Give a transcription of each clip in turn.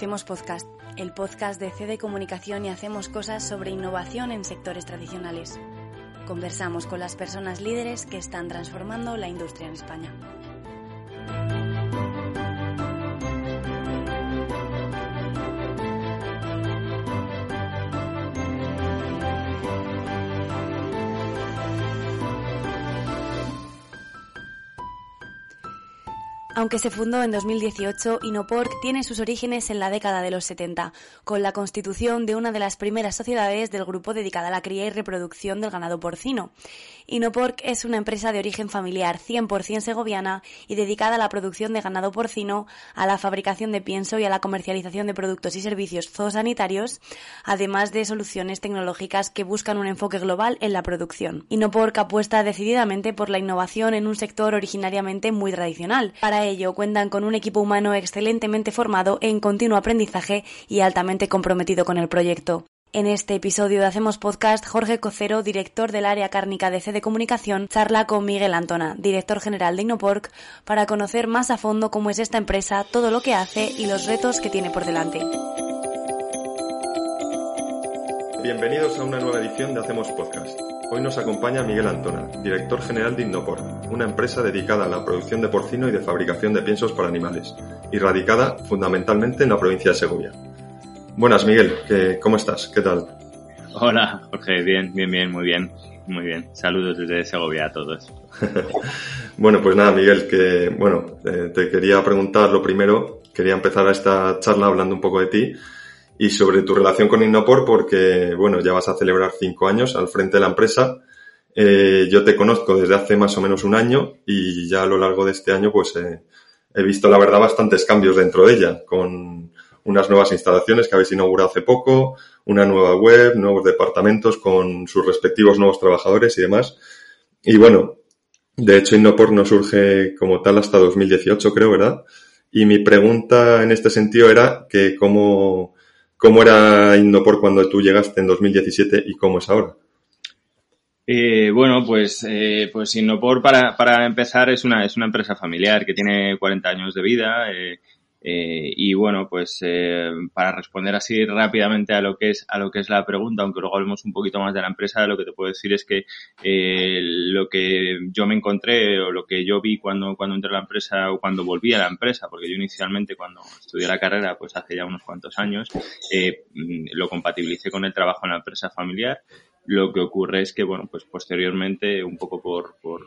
Hacemos Podcast, el podcast de CD Comunicación y hacemos cosas sobre innovación en sectores tradicionales. Conversamos con las personas líderes que están transformando la industria en España. Aunque se fundó en 2018, Inopork tiene sus orígenes en la década de los 70, con la constitución de una de las primeras sociedades del grupo dedicada a la cría y reproducción del ganado porcino. Inopork es una empresa de origen familiar 100% segoviana y dedicada a la producción de ganado porcino, a la fabricación de pienso y a la comercialización de productos y servicios zoosanitarios, además de soluciones tecnológicas que buscan un enfoque global en la producción. Inopork apuesta decididamente por la innovación en un sector originariamente muy tradicional. Para ello cuentan con un equipo humano excelentemente formado en continuo aprendizaje y altamente comprometido con el proyecto. En este episodio de Hacemos Podcast, Jorge Cocero, director del área cárnica de CD Comunicación, charla con Miguel Antona, director general de Innopork, para conocer más a fondo cómo es esta empresa, todo lo que hace y los retos que tiene por delante. Bienvenidos a una nueva edición de Hacemos Podcast. Hoy nos acompaña Miguel Antona, director general de Innopor, una empresa dedicada a la producción de porcino y de fabricación de piensos para animales, y radicada fundamentalmente en la provincia de Segovia. Buenas, Miguel, ¿cómo estás? ¿Qué tal? Hola, Jorge, bien, bien, bien, muy bien, muy bien. Saludos desde Segovia a todos. bueno, pues nada, Miguel, que bueno, eh, te quería preguntar lo primero, quería empezar esta charla hablando un poco de ti y sobre tu relación con Innopor porque, bueno, ya vas a celebrar cinco años al frente de la empresa. Eh, yo te conozco desde hace más o menos un año y ya a lo largo de este año pues eh, he visto la verdad bastantes cambios dentro de ella con unas nuevas instalaciones que habéis inaugurado hace poco, una nueva web, nuevos departamentos con sus respectivos nuevos trabajadores y demás. Y bueno, de hecho Innopor no surge como tal hasta 2018 creo, ¿verdad? Y mi pregunta en este sentido era que cómo, ¿Cómo era Innopor cuando tú llegaste en 2017 y cómo es ahora? Eh, bueno, pues, eh, pues Innopor para, para empezar es una, es una empresa familiar que tiene 40 años de vida. Eh, eh, y bueno, pues eh, para responder así rápidamente a lo que es a lo que es la pregunta, aunque luego hablemos un poquito más de la empresa, lo que te puedo decir es que eh, lo que yo me encontré o lo que yo vi cuando cuando entré a la empresa o cuando volví a la empresa, porque yo inicialmente cuando estudié la carrera, pues hace ya unos cuantos años, eh, lo compatibilicé con el trabajo en la empresa familiar. Lo que ocurre es que bueno, pues posteriormente un poco por, por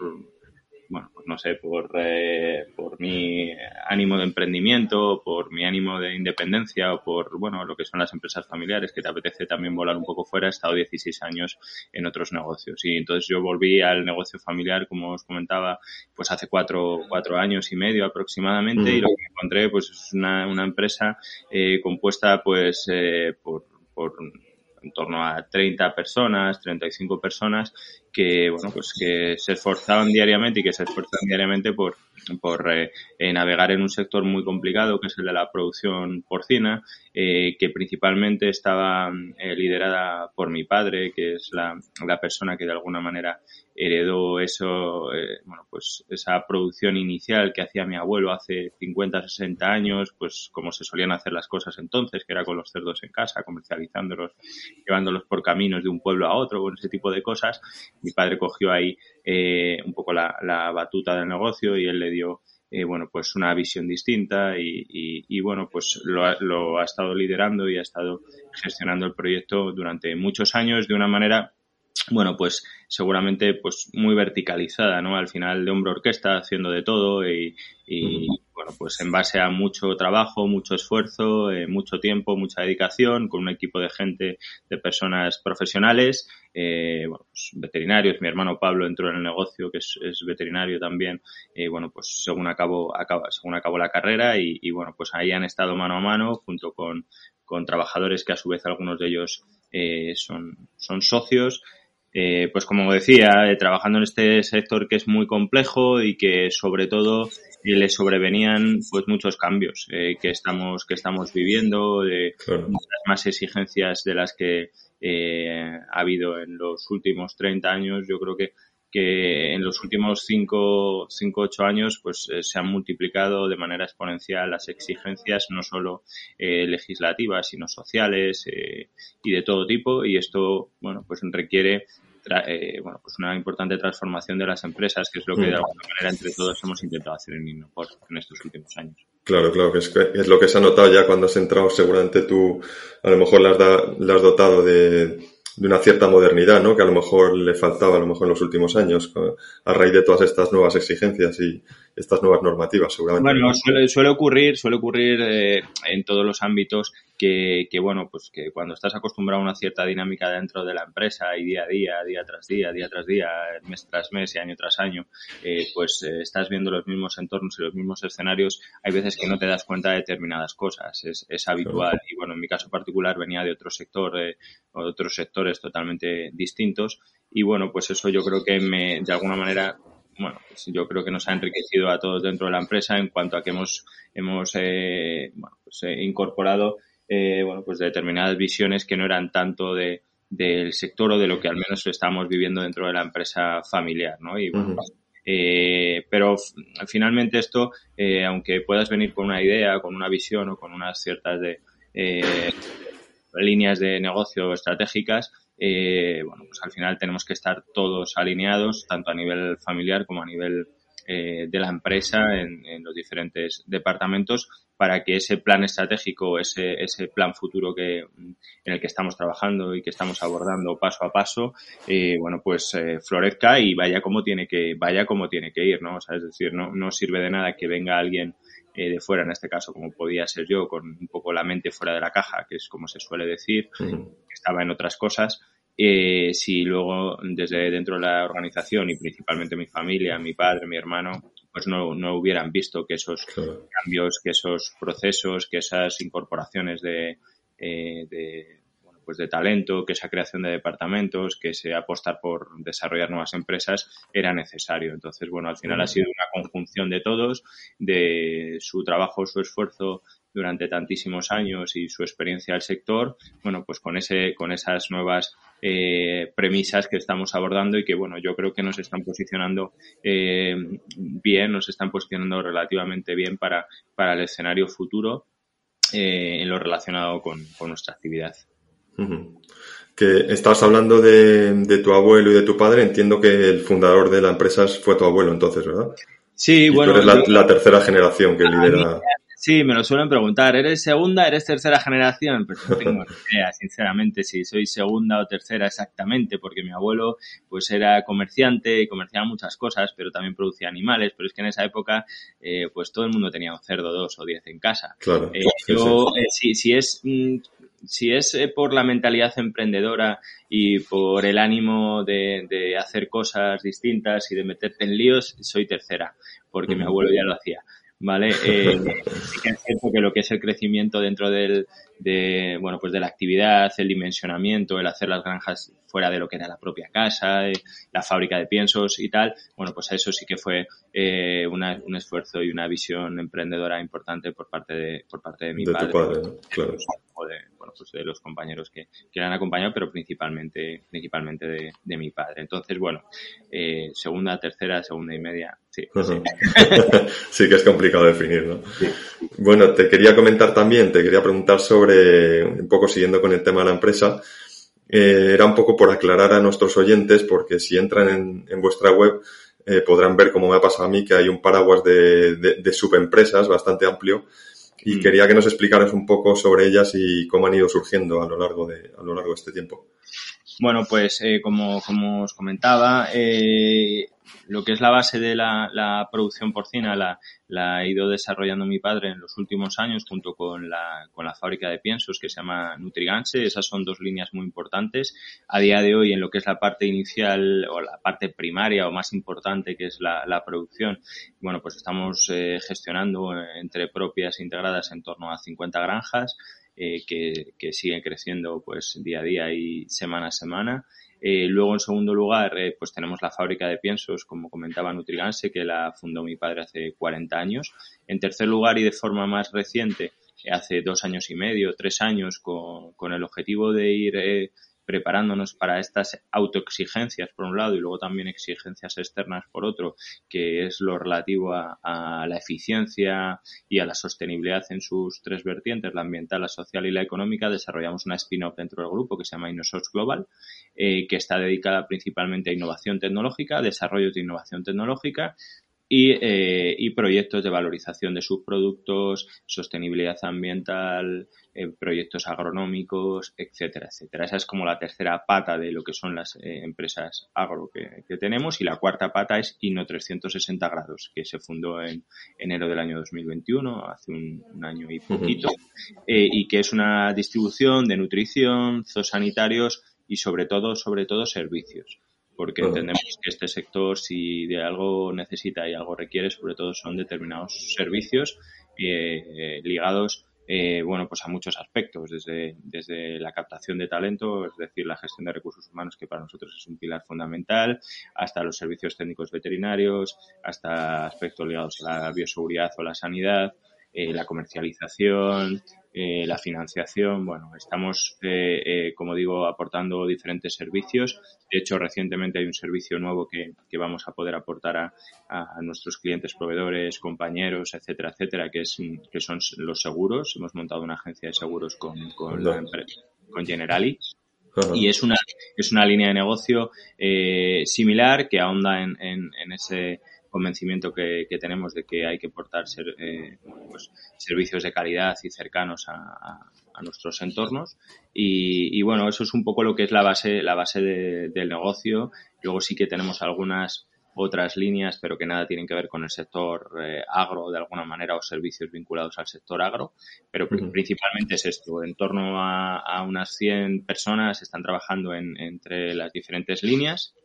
bueno, pues no sé, por, eh, por mi ánimo de emprendimiento, por mi ánimo de independencia o por, bueno, lo que son las empresas familiares, que te apetece también volar un poco fuera, he estado 16 años en otros negocios. Y entonces yo volví al negocio familiar, como os comentaba, pues hace cuatro, cuatro años y medio aproximadamente, y lo que encontré, pues es una, una empresa eh, compuesta, pues, eh, por, por en torno a 30 personas, 35 personas que, bueno, pues que se esforzaban diariamente y que se esfuerzan diariamente por, por eh, navegar en un sector muy complicado que es el de la producción porcina, eh, que principalmente estaba eh, liderada por mi padre, que es la, la persona que de alguna manera heredó eso, eh, bueno, pues esa producción inicial que hacía mi abuelo hace 50, 60 años, pues como se solían hacer las cosas entonces, que era con los cerdos en casa, comercializándolos, llevándolos por caminos de un pueblo a otro, con ese tipo de cosas. Mi padre cogió ahí eh, un poco la, la, batuta del negocio y él le dio eh, bueno, pues una visión distinta y, y, bueno, pues lo lo ha, estado liderando y ha estado gestionando el proyecto durante muchos años de una manera bueno, pues seguramente pues muy verticalizada, ¿no? Al final de hombro orquesta, haciendo de todo y, bueno, pues en base a mucho trabajo, mucho esfuerzo, eh, mucho tiempo, mucha dedicación, con un equipo de gente, de personas profesionales, eh, bueno, pues veterinarios. Mi hermano Pablo entró en el negocio, que es, veterinario también, y bueno, pues según acabó, acaba, según acabó la carrera y, y, bueno, pues ahí han estado mano a mano junto con, con trabajadores que a su vez algunos de ellos eh, son, son socios. Eh, pues como decía, eh, trabajando en este sector que es muy complejo y que sobre todo le sobrevenían pues muchos cambios que estamos que estamos viviendo, de muchas más exigencias de las que ha habido en los últimos 30 años. Yo creo que que en los últimos 5 cinco, 8 años pues eh, se han multiplicado de manera exponencial las exigencias no solo eh, legislativas sino sociales eh, y de todo tipo y esto bueno pues requiere bueno pues una importante transformación de las empresas que es lo que de mm. alguna manera entre todos hemos intentado hacer en Innoport en estos últimos años Claro, claro, que es, es, lo que se ha notado ya cuando has entrado, seguramente tú a lo mejor le has, has dotado de, de una cierta modernidad, ¿no? Que a lo mejor le faltaba a lo mejor en los últimos años a raíz de todas estas nuevas exigencias y estas nuevas normativas, seguramente. Bueno, suele, suele ocurrir, suele ocurrir eh, en todos los ámbitos que, que, bueno, pues que cuando estás acostumbrado a una cierta dinámica dentro de la empresa y día a día, día tras día, día tras día, mes tras mes y año tras año, eh, pues eh, estás viendo los mismos entornos y los mismos escenarios, hay veces que no te das cuenta de determinadas cosas, es, es habitual. Y bueno, en mi caso particular venía de otro sector, de otros sectores totalmente distintos y bueno, pues eso yo creo que me, de alguna manera bueno, pues yo creo que nos ha enriquecido a todos dentro de la empresa en cuanto a que hemos, hemos eh, bueno, pues, eh, incorporado eh, bueno, pues determinadas visiones que no eran tanto de, del sector o de lo que al menos estamos viviendo dentro de la empresa familiar, ¿no? Y bueno, eh, pero finalmente esto, eh, aunque puedas venir con una idea, con una visión o con unas ciertas de, eh, líneas de negocio estratégicas, eh, bueno, pues al final tenemos que estar todos alineados, tanto a nivel familiar como a nivel eh, de la empresa en, en, los diferentes departamentos para que ese plan estratégico, ese, ese plan futuro que, en el que estamos trabajando y que estamos abordando paso a paso, eh, bueno, pues eh, florezca y vaya como tiene que, vaya como tiene que ir, ¿no? O sea, es decir, no, no sirve de nada que venga alguien eh, de fuera, en este caso, como podía ser yo, con un poco la mente fuera de la caja, que es como se suele decir, que estaba en otras cosas, eh, si luego desde dentro de la organización y principalmente mi familia, mi padre, mi hermano, pues no, no hubieran visto que esos cambios, que esos procesos, que esas incorporaciones de, eh, de, bueno, pues de talento, que esa creación de departamentos, que ese apostar por desarrollar nuevas empresas era necesario. Entonces, bueno, al final ha sido una conjunción de todos, de su trabajo, su esfuerzo durante tantísimos años y su experiencia del sector, bueno, pues con ese, con esas nuevas eh, premisas que estamos abordando y que, bueno, yo creo que nos están posicionando eh, bien, nos están posicionando relativamente bien para, para el escenario futuro eh, en lo relacionado con, con nuestra actividad. Que estabas hablando de, de, tu abuelo y de tu padre, entiendo que el fundador de la empresa fue tu abuelo entonces, ¿verdad? Sí, bueno. Tú eres la, la, tercera generación que lidera. Sí, me lo suelen preguntar. ¿Eres segunda? ¿Eres tercera generación? Pues no tengo idea, sinceramente, si soy segunda o tercera exactamente, porque mi abuelo pues era comerciante y comerciaba muchas cosas, pero también producía animales. Pero es que en esa época eh, pues todo el mundo tenía un cerdo, dos o diez en casa. Claro. Eh, yo, eh, si, si es mm, si es por la mentalidad emprendedora y por el ánimo de, de, hacer cosas distintas y de meterte en líos, soy tercera, porque mi abuelo ya lo hacía. ¿Vale? Eh, sí que es cierto que lo que es el crecimiento dentro del, de, bueno, pues de la actividad, el dimensionamiento, el hacer las granjas fuera de lo que era la propia casa, eh, la fábrica de piensos y tal, bueno, pues eso sí que fue eh, una, un esfuerzo y una visión emprendedora importante por parte de, por parte de mi de padre. Tu padre ¿no? claro. O de, bueno, pues de los compañeros que, que le han acompañado, pero principalmente, principalmente de, de mi padre. Entonces, bueno, eh, segunda, tercera, segunda y media, sí. Sí. sí. que es complicado definir, ¿no? Sí. Bueno, te quería comentar también, te quería preguntar sobre, un poco siguiendo con el tema de la empresa, eh, era un poco por aclarar a nuestros oyentes, porque si entran en, en vuestra web, eh, podrán ver, como me ha pasado a mí, que hay un paraguas de, de, de subempresas bastante amplio y mm. quería que nos explicaras un poco sobre ellas y cómo han ido surgiendo a lo largo de, a lo largo de este tiempo. Bueno, pues eh, como, como os comentaba, eh, lo que es la base de la, la producción porcina la, la, ha ido desarrollando mi padre en los últimos años junto con la, con la fábrica de piensos que se llama Nutriganse. Esas son dos líneas muy importantes. A día de hoy, en lo que es la parte inicial o la parte primaria o más importante que es la, la producción, bueno, pues estamos eh, gestionando entre propias e integradas en torno a 50 granjas eh, que, que siguen creciendo pues día a día y semana a semana. Eh, luego, en segundo lugar, eh, pues tenemos la fábrica de piensos, como comentaba Nutriganse, que la fundó mi padre hace 40 años. En tercer lugar, y de forma más reciente, hace dos años y medio, tres años, con, con el objetivo de ir preparándonos para estas autoexigencias por un lado y luego también exigencias externas por otro, que es lo relativo a, la eficiencia y a la sostenibilidad en sus tres vertientes, la ambiental, la social y la económica, desarrollamos una spin-off dentro del grupo que se llama Innosource Global, eh, que está dedicada principalmente a innovación tecnológica, desarrollo de innovación tecnológica y, eh, y, proyectos de valorización de sus productos, sostenibilidad ambiental, eh, proyectos agronómicos, etcétera, etcétera. Esa es como la tercera pata de lo que son las eh, empresas agro que, que, tenemos y la cuarta pata es Inno 360 grados, que se fundó en enero del año 2021, hace un, un año y poquito, y que es una distribución de nutrición, zoosanitarios y sobre todo, sobre todo servicios porque entendemos que este sector, si de algo necesita y algo requiere, sobre todo son determinados servicios eh, ligados eh, bueno, pues a muchos aspectos, desde, desde la captación de talento, es decir, la gestión de recursos humanos, que para nosotros es un pilar fundamental, hasta los servicios técnicos veterinarios, hasta aspectos ligados a la bioseguridad o la sanidad, eh, la comercialización, eh, la financiación. Bueno, estamos, eh, eh, como digo, aportando diferentes servicios. De hecho, recientemente hay un servicio nuevo que, que vamos a poder aportar a, a, nuestros clientes, proveedores, compañeros, etcétera, etcétera, que, es, que son los seguros. Hemos montado una agencia de seguros con, con, la empresa, con Generali. Y es una, es una línea de negocio eh, similar que ahonda en, en, en ese convencimiento que, que, tenemos de que hay que portar ser, eh, pues, servicios de calidad y cercanos a, a, a nuestros entornos. Y, y, bueno, eso es un poco lo que es la base, la base de, del negocio. Luego sí que tenemos algunas otras líneas, pero que nada tienen que ver con el sector eh, agro de alguna manera o servicios vinculados al sector agro, pero uh -huh. principalmente es esto, en torno a, a unas 100 personas están trabajando en, entre las diferentes líneas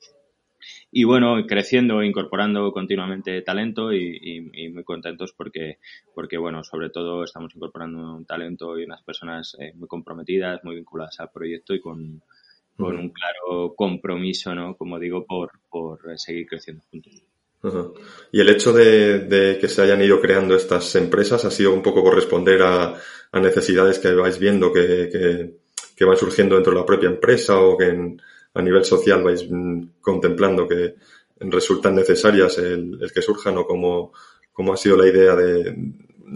y bueno, creciendo, incorporando continuamente talento y, y, y, muy contentos porque, porque, bueno, sobre todo estamos incorporando un talento y unas personas eh, muy comprometidas, muy vinculadas al proyecto y con, con un claro compromiso, ¿no? Como digo, por, por seguir creciendo juntos. Uh -huh. Y el hecho de, de, que se hayan ido creando estas empresas ha sido un poco por responder a, a necesidades que vais viendo que, que, que, van surgiendo dentro de la propia empresa o que en, a nivel social vais mm, contemplando que resultan necesarias el, el que surjan o cómo, cómo ha sido la idea de,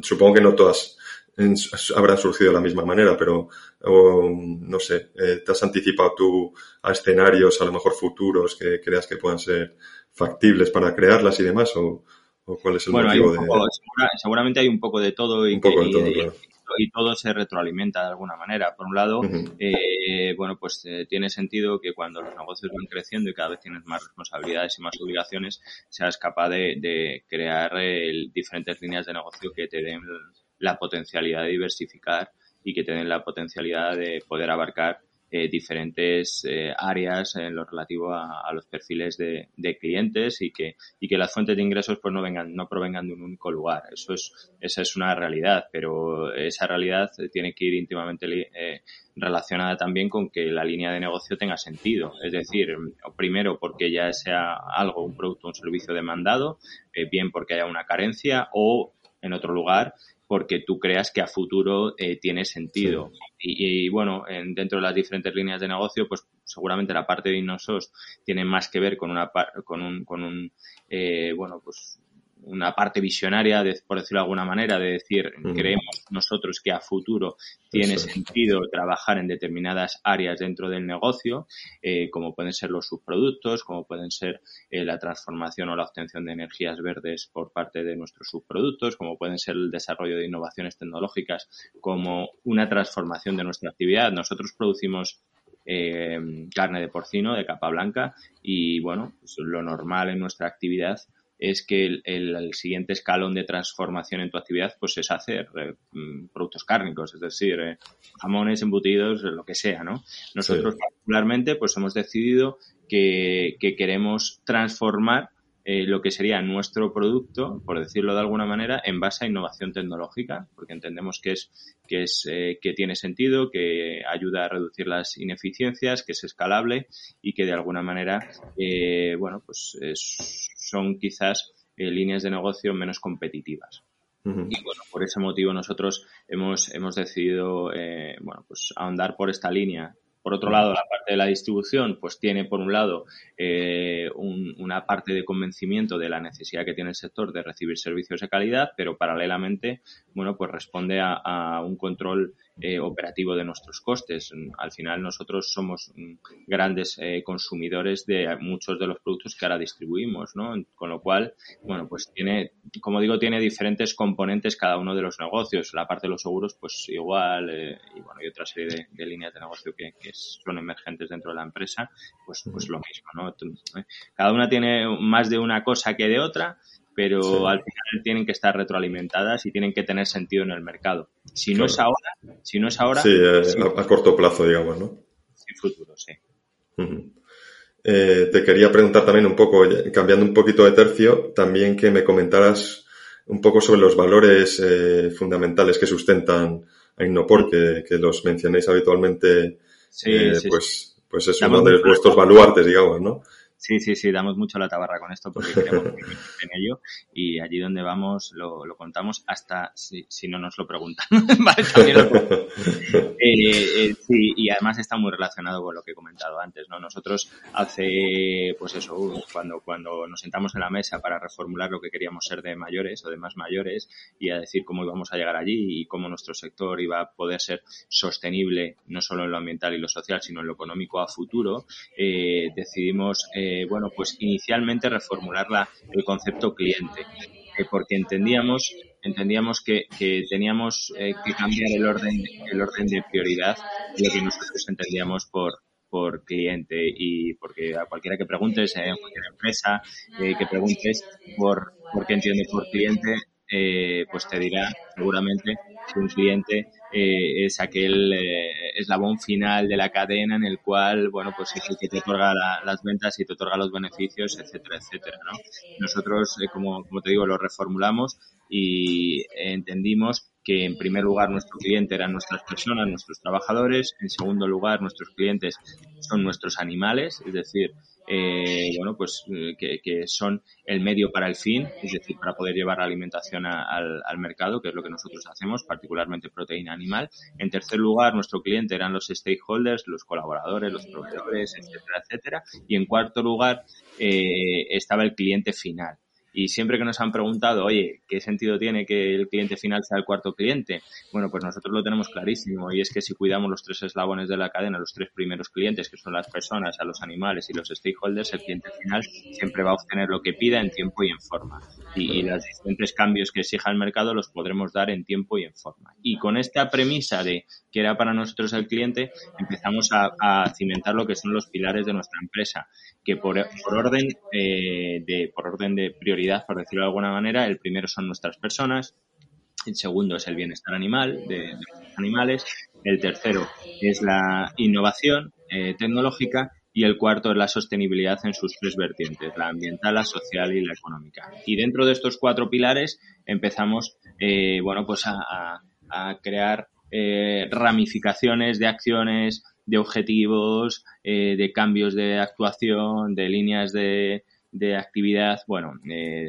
supongo que no todas en, habrán surgido de la misma manera, pero o, no sé, eh, ¿te has anticipado tú a escenarios a lo mejor futuros que creas que puedan ser factibles para crearlas y demás? ¿O, o cuál es el bueno, motivo poco, de...? seguramente hay un poco de todo y, un poco que, de todo, y, claro y todo se retroalimenta de alguna manera. Por un lado, uh -huh. eh, bueno, pues eh, tiene sentido que cuando los negocios van creciendo y cada vez tienes más responsabilidades y más obligaciones, seas capaz de, de crear eh, diferentes líneas de negocio que te den la potencialidad de diversificar y que te den la potencialidad de poder abarcar eh, diferentes eh, áreas en lo relativo a, los perfiles de, clientes y que, y que las fuentes de ingresos pues no vengan, no provengan de un único lugar. Eso es, esa es una realidad, pero esa realidad tiene que ir íntimamente eh, relacionada también con que la línea de negocio tenga sentido. Es decir, primero porque ya sea algo, un producto, un servicio demandado, bien porque haya una carencia o en otro lugar porque tú creas que a futuro eh, tiene sentido. Sí. Y, y, bueno, en, dentro de las diferentes líneas de negocio, pues seguramente la parte de Innosos tiene más que ver con una con un, con un eh, bueno, pues una parte visionaria, de, por decirlo de alguna manera, de decir, creemos nosotros que a futuro tiene Eso. sentido trabajar en determinadas áreas dentro del negocio, eh, como pueden ser los subproductos, como pueden ser eh, la transformación o la obtención de energías verdes por parte de nuestros subproductos, como pueden ser el desarrollo de innovaciones tecnológicas, como una transformación de nuestra actividad. Nosotros producimos carne de porcino de capa blanca y bueno, pues lo normal en nuestra actividad es que el, siguiente escalón de transformación en tu actividad pues es hacer eh, mm, productos cárnicos, es decir, eh, jamones, embutidos, lo que sea, ¿no? Nosotros particularmente pues hemos decidido que, que queremos transformar eh, lo que sería nuestro producto, por decirlo de alguna manera, en base a innovación tecnológica, porque entendemos que es que es eh, que tiene sentido, que ayuda a reducir las ineficiencias, que es escalable y que de alguna manera, eh, bueno, pues son quizás líneas de negocio menos competitivas. Y bueno, por ese motivo nosotros hemos, hemos decidido, bueno, pues ahondar por esta línea por otro lado, la parte de la distribución, pues tiene por un lado eh, una parte de convencimiento de la necesidad que tiene el sector de recibir servicios de calidad, pero paralelamente, bueno, pues responde a un control eh, operativo de nuestros costes. Al final nosotros somos mm, grandes eh, consumidores de muchos de los productos que ahora distribuimos, ¿no? Con lo cual, bueno, pues tiene, como digo, tiene diferentes componentes cada uno de los negocios. La parte de los seguros, pues igual, eh, y bueno, y otra serie de, líneas de negocio que, que, son emergentes dentro de la empresa, pues, pues lo mismo, ¿no? Cada una tiene más de una cosa que de otra, pero al final tienen que estar retroalimentadas y tienen que tener sentido en el mercado. Si no es ahora, si no es ahora... Sí, eh, a, corto plazo, digamos, ¿no? En futuro, sí. Eh, te quería preguntar también un poco, cambiando un poquito de tercio, también que me comentaras un poco sobre los valores eh, fundamentales que sustentan a Innopor, que, que los mencionéis habitualmente, pues, pues es uno de vuestros baluartes, digamos, ¿no? Sí, sí, sí, damos mucho la tabarra con esto porque queremos en ello y allí donde vamos lo, lo contamos hasta si, si, no nos lo preguntan. vale, también lo eh, eh, sí, y además está muy relacionado con lo que he comentado antes, ¿no? Nosotros hace, pues eso, cuando, cuando nos sentamos en la mesa para reformular lo que queríamos ser de mayores o de más mayores y a decir cómo íbamos a llegar allí y cómo nuestro sector iba a poder ser sostenible no solo en lo ambiental y lo social, sino en lo económico a futuro, eh, decidimos eh, eh, bueno, pues inicialmente reformular el concepto cliente, eh, porque entendíamos, entendíamos que, teníamos eh, que cambiar el orden, el orden de prioridad de lo que nosotros entendíamos por, por cliente y porque a cualquiera que preguntes en cualquier empresa que preguntes por, por qué entiende por cliente pues te dirá seguramente que un cliente eh, es aquel eh, eslabón final de la cadena en el cual, bueno, pues es el que te otorga las ventas y te otorga los beneficios, etcétera, etcétera, ¿no? Nosotros, eh, como, como te digo, lo reformulamos y entendimos que en primer lugar nuestro cliente eran nuestras personas, nuestros trabajadores, en segundo lugar nuestros clientes son nuestros animales, es decir, eh, bueno, pues eh, que, son el medio para el fin, es decir, para poder llevar la alimentación al, mercado, que es lo que nosotros hacemos, particularmente proteína animal. En tercer lugar, nuestro cliente eran los stakeholders, los colaboradores, los proveedores, etcétera, etcétera. Y en cuarto lugar, eh, estaba el cliente final. Y siempre que nos han preguntado, oye, ¿qué sentido tiene que el cliente final sea el cuarto cliente? Bueno, pues nosotros lo tenemos clarísimo y es que si cuidamos los tres eslabones de la cadena, los tres primeros clientes, que son las personas, a los animales y los stakeholders, el cliente final siempre va a obtener lo que pida en tiempo y en forma. Y, los diferentes cambios que exija el mercado los podremos dar en tiempo y en forma. Y con esta premisa de que era para nosotros el cliente, empezamos a, cimentar lo que son los pilares de nuestra empresa, que por, orden eh, de por orden de prioridad por decirlo de alguna manera. El primero son nuestras personas, el segundo es el bienestar animal de, los animales, el tercero es la innovación eh, tecnológica y el cuarto es la sostenibilidad en sus tres vertientes, la ambiental, la social y la económica. Y dentro de estos cuatro pilares empezamos, eh, bueno, pues a, crear eh, ramificaciones de acciones, de objetivos, de cambios de actuación, de líneas de, de actividad, bueno, eh,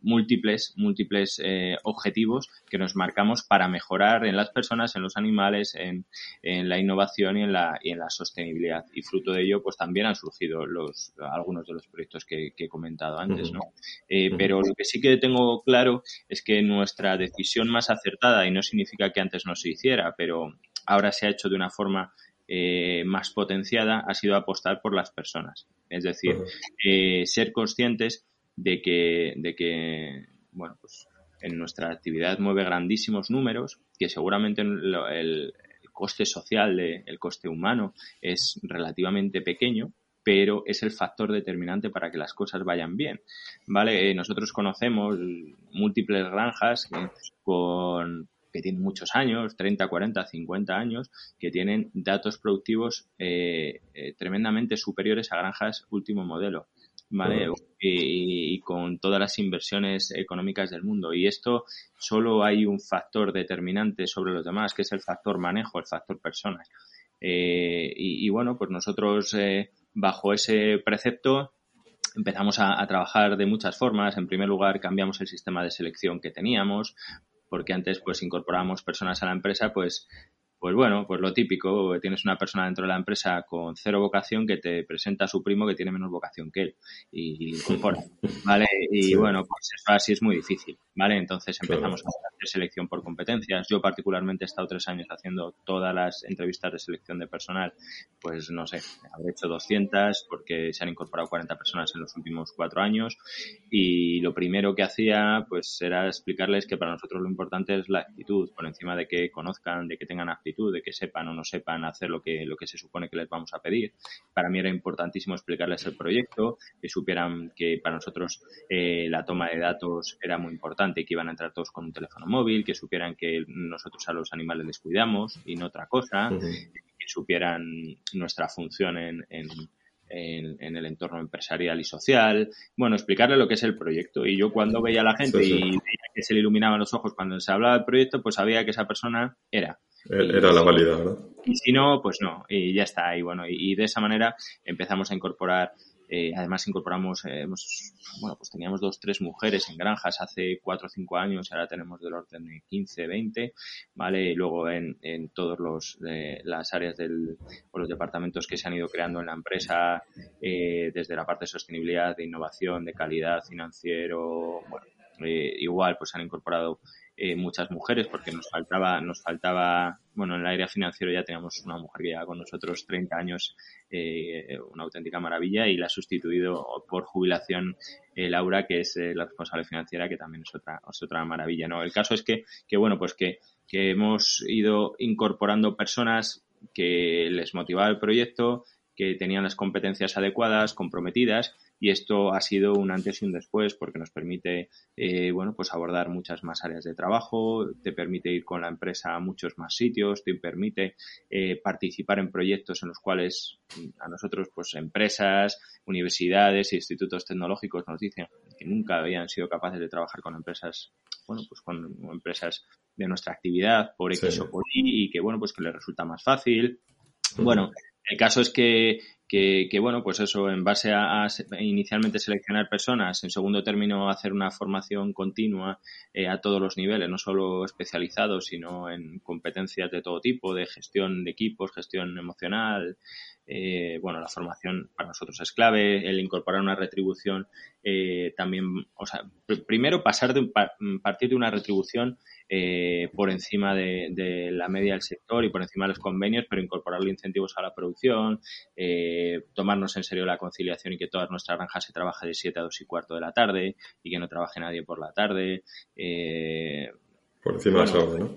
múltiples, múltiples eh, objetivos que nos marcamos para mejorar en las personas, en los animales, en, en la innovación y en la, y en la sostenibilidad. Y fruto de ello, pues también han surgido los, algunos de los proyectos que, he comentado antes, ¿no? Eh, pero lo que sí que tengo claro es que nuestra decisión más acertada, y no significa que antes no se hiciera, pero ahora se ha hecho de una forma eh, más potenciada ha sido apostar por las personas. Es decir, eh, ser conscientes de que, de que, bueno, pues en nuestra actividad mueve grandísimos números, que seguramente el, coste social, de, el coste humano es relativamente pequeño, pero es el factor determinante para que las cosas vayan bien. ¿Vale? Eh, nosotros conocemos múltiples granjas con, que tienen muchos años, 30, 40, 50 años, que tienen datos productivos eh, eh, tremendamente superiores a granjas último modelo. ¿vale? Y, con todas las inversiones económicas del mundo. Y esto solo hay un factor determinante sobre los demás, que es el factor manejo, el factor personas. y, bueno, pues nosotros bajo ese precepto empezamos a, trabajar de muchas formas. En primer lugar, cambiamos el sistema de selección que teníamos, porque antes pues incorporábamos personas a la empresa pues pues bueno, pues lo típico, tienes una persona dentro de la empresa con cero vocación que te presenta a su primo que tiene menos vocación que él y, y incorpora, ¿vale? Y bueno, pues eso así es muy difícil, ¿vale? Entonces empezamos a hacer selección por competencias. Yo particularmente he estado tres años haciendo todas las entrevistas de selección de personal, pues no sé, habré hecho 200 porque se han incorporado 40 personas en los últimos cuatro años y lo primero que hacía pues era explicarles que para nosotros lo importante es la actitud, por encima de que conozcan, de que tengan actitud de que sepan o no sepan hacer lo que, lo que se supone que les vamos a pedir. Para mí era importantísimo explicarles el proyecto, que supieran que para nosotros eh, la toma de datos era muy importante y que iban a entrar todos con un teléfono móvil, que supieran que nosotros a los animales les cuidamos y no otra cosa, que supieran nuestra función en, en en, el entorno empresarial y social. Bueno, explicarle lo que es el proyecto. Y yo cuando veía a la gente y veía que se le iluminaban los ojos cuando se hablaba del proyecto, pues sabía que esa persona era. Era la válida, ¿verdad? Y si no, pues no, y ya está. Y bueno, y, de esa manera empezamos a incorporar eh, además incorporamos, eh, hemos, bueno, pues teníamos dos, tres mujeres en granjas hace cuatro o cinco años, ahora tenemos del orden de 15, 20, ¿vale? Y luego en, en todos los, eh, las áreas del, o los departamentos que se han ido creando en la empresa, eh, desde la parte de sostenibilidad, de innovación, de calidad, financiero, bueno, eh, igual pues han incorporado eh, muchas mujeres porque nos faltaba, nos faltaba, bueno, en el área financiero ya teníamos una mujer que lleva con nosotros 30 años, eh, una auténtica maravilla y la ha sustituido por jubilación eh, Laura, que es la responsable financiera, que también es otra, es otra maravilla, ¿no? El caso es que, que bueno, pues que, que hemos ido incorporando personas que les motivaba el proyecto, que tenían las competencias adecuadas, comprometidas y esto ha sido un antes y un después porque nos permite eh, bueno pues abordar muchas más áreas de trabajo te permite ir con la empresa a muchos más sitios te permite eh, participar en proyectos en los cuales mm, a nosotros pues empresas universidades e institutos tecnológicos nos dicen que nunca habían sido capaces de trabajar con empresas bueno pues con empresas de nuestra actividad por X o por Y y que bueno pues que les resulta más fácil. Bueno, el caso es que que, que, bueno, pues eso, en base a, inicialmente seleccionar personas, en segundo término hacer una formación continua eh, a todos los niveles, no solo especializados, sino en competencias de todo tipo, de gestión de equipos, gestión emocional. Eh, bueno, la formación para nosotros es clave, el incorporar una retribución eh, también, o sea, primero pasar de partir de una retribución eh, por encima de, la media del sector y por encima de los convenios, pero incorporarle incentivos a la producción, eh, tomarnos en serio la conciliación y que todas nuestras granjas se trabaje de 7 a 2 y cuarto de la tarde y que no trabaje nadie por la tarde. Eh, por encima de eso, ¿no?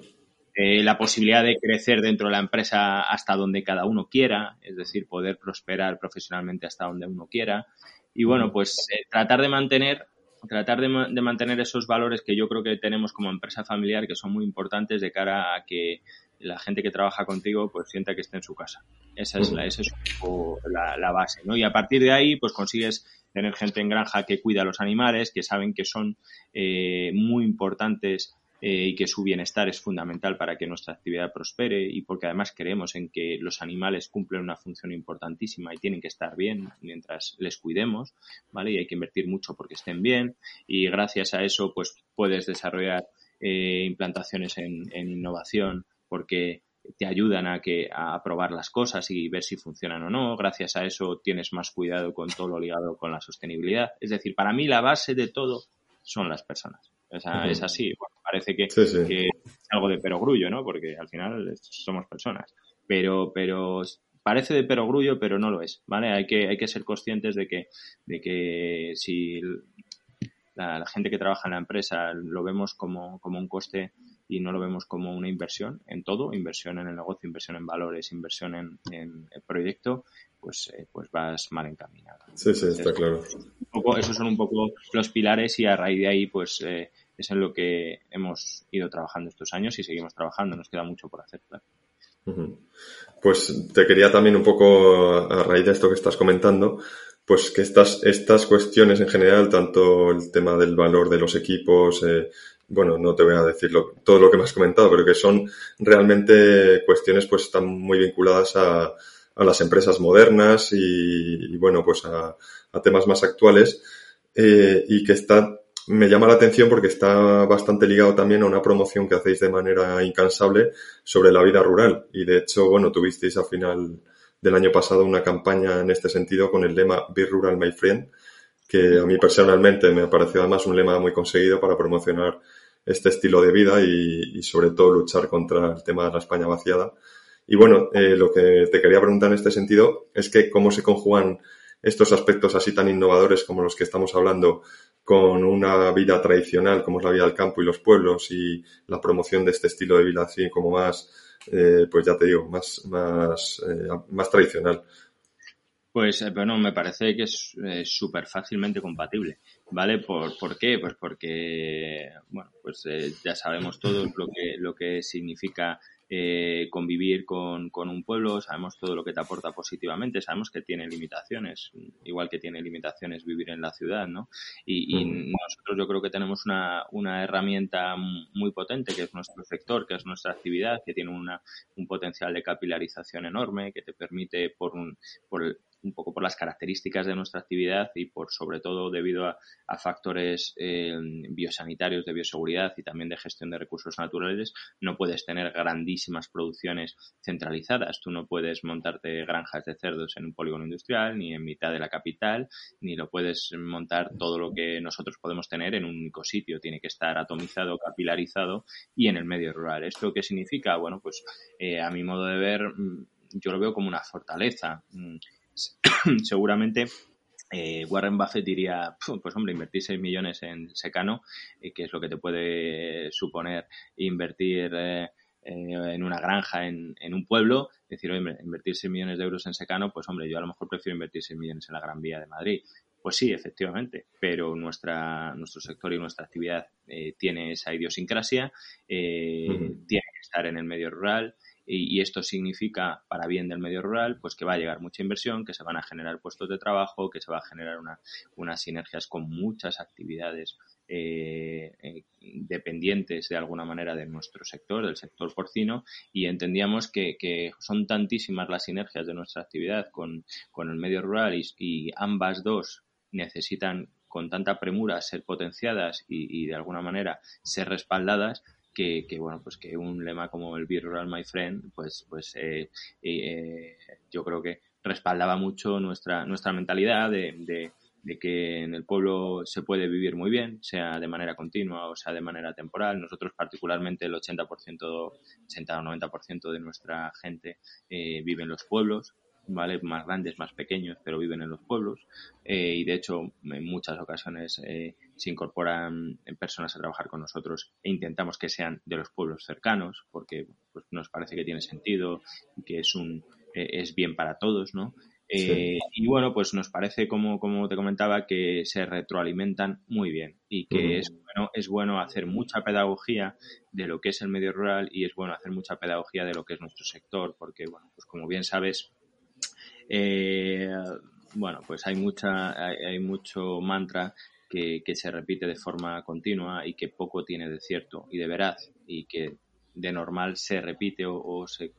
la posibilidad de crecer dentro de la empresa hasta donde cada uno quiera, es decir, poder prosperar profesionalmente hasta donde uno quiera. Y bueno, pues tratar de mantener tratar de, mantener esos valores que yo creo que tenemos como empresa familiar que son muy importantes de cara a que la gente que trabaja contigo pues sienta que está en su casa. Esa es la, esa es la, la, base, ¿no? Y a partir de ahí pues consigues tener gente en granja que cuida a los animales, que saben que son eh, muy importantes eh, y que su bienestar es fundamental para que nuestra actividad prospere y porque además creemos en que los animales cumplen una función importantísima y tienen que estar bien mientras les cuidemos, ¿vale? Y hay que invertir mucho porque estén bien y gracias a eso pues puedes desarrollar eh, implantaciones en, innovación porque te ayudan a que a probar las cosas y ver si funcionan o no. Gracias a eso tienes más cuidado con todo lo ligado con la sostenibilidad. Es decir, para mí la base de todo son las personas. Es así. Parece que, es algo de perogrullo, ¿no? Porque al final somos personas. Pero, pero parece de perogrullo, pero no lo es, ¿vale? Hay que, hay que ser conscientes de que, de que si la, gente que trabaja en la empresa lo vemos como, como un coste y no lo vemos como una inversión en todo, inversión en el negocio, inversión en valores, inversión en, el proyecto, pues, eh, pues vas mal encaminado. Sí, sí, está claro. esos son un poco los pilares y a raíz de ahí, pues eh, es en lo que hemos ido trabajando estos años y seguimos trabajando. Nos queda mucho por hacer, claro. Pues te quería también un poco, a raíz de esto que estás comentando, pues que estas, estas cuestiones en general, tanto el tema del valor de los equipos, eh, bueno, no te voy a decir todo lo que me has comentado, pero que son realmente cuestiones pues están muy vinculadas a, las empresas modernas y, bueno, pues a, temas más actuales eh, y que está me llama la atención porque está bastante ligado también a una promoción que hacéis de manera incansable sobre la vida rural. Y de hecho, bueno, tuvisteis a final del año pasado una campaña en este sentido con el lema Be Rural My Friend, que a mí personalmente me ha parecido además un lema muy conseguido para promocionar este estilo de vida y, sobre todo luchar contra el tema de la España vaciada. Y bueno, eh, lo que te quería preguntar en este sentido es que cómo se conjugan estos aspectos así tan innovadores como los que estamos hablando con una vida tradicional como es la vida del campo y los pueblos y la promoción de este estilo de vida así como más, eh, pues ya te digo, más, más, eh, más tradicional. Pues eh, bueno, me parece que es súper fácilmente compatible, ¿vale? ¿Por, ¿Por qué? Pues porque, bueno, pues ya sabemos todos lo que, lo que significa eh, convivir con, con, un pueblo, sabemos todo lo que te aporta positivamente, sabemos que tiene limitaciones, igual que tiene limitaciones vivir en la ciudad, ¿no? Y, nosotros yo creo que tenemos una, una, herramienta muy potente, que es nuestro sector, que es nuestra actividad, que tiene una, un potencial de capilarización enorme, que te permite, por, un, por, un poco por las características de nuestra actividad y por sobre todo debido a, factores eh, biosanitarios de bioseguridad y también de gestión de recursos naturales, no puedes tener grandísimas producciones centralizadas. Tú no puedes montarte granjas de cerdos en un polígono industrial, ni en mitad de la capital, ni lo puedes montar todo lo que nosotros podemos tener en un único sitio. Tiene que estar atomizado, capilarizado y en el medio rural. ¿Esto qué significa? Bueno, pues eh, a mi modo de ver, mm, yo lo veo como una fortaleza. Seguramente eh, Warren Buffett diría, pues hombre, invertir 6 millones en secano, eh, que es lo que te puede suponer invertir eh, en una granja en, un pueblo, decir, hombre, invertir 6 millones de euros en secano, pues hombre, yo a lo mejor prefiero invertir 6 millones en la Gran Vía de Madrid. Pues sí, efectivamente, pero nuestra, nuestro sector y nuestra actividad tiene esa idiosincrasia, tiene que estar en el medio rural, y, esto significa, para bien del medio rural, pues que va a llegar mucha inversión, que se van a generar puestos de trabajo, que se va a generar una, unas sinergias con muchas actividades eh, eh, dependientes de alguna manera de nuestro sector, del sector porcino, y entendíamos que, que son tantísimas las sinergias de nuestra actividad con, con el medio rural y, y ambas dos necesitan con tanta premura ser potenciadas y, y, de alguna manera ser respaldadas, que, bueno, pues que un lema como el Be Rural My Friend, pues, pues eh, eh, yo creo que respaldaba mucho nuestra, nuestra mentalidad de, de, que en el pueblo se puede vivir muy bien, sea de manera continua o sea de manera temporal. Nosotros particularmente el 80%, 80 o 90% de nuestra gente eh, vive en los pueblos, ¿vale? Más grandes, más pequeños, pero viven en los pueblos. Eh, y de hecho, en muchas ocasiones eh, se incorporan personas a trabajar con nosotros e intentamos que sean de los pueblos cercanos, porque pues, nos parece que tiene sentido y que es un eh, es bien para todos, ¿no? y bueno, pues nos parece, como, como te comentaba, que se retroalimentan muy bien y que es, bueno, es bueno hacer mucha pedagogía de lo que es el medio rural y es bueno hacer mucha pedagogía de lo que es nuestro sector, porque, bueno, pues como bien sabes, eh, bueno, pues hay mucha, hay, mucho mantra que, se repite de forma continua y que poco tiene de cierto y de veraz y que de normal se repite o, se,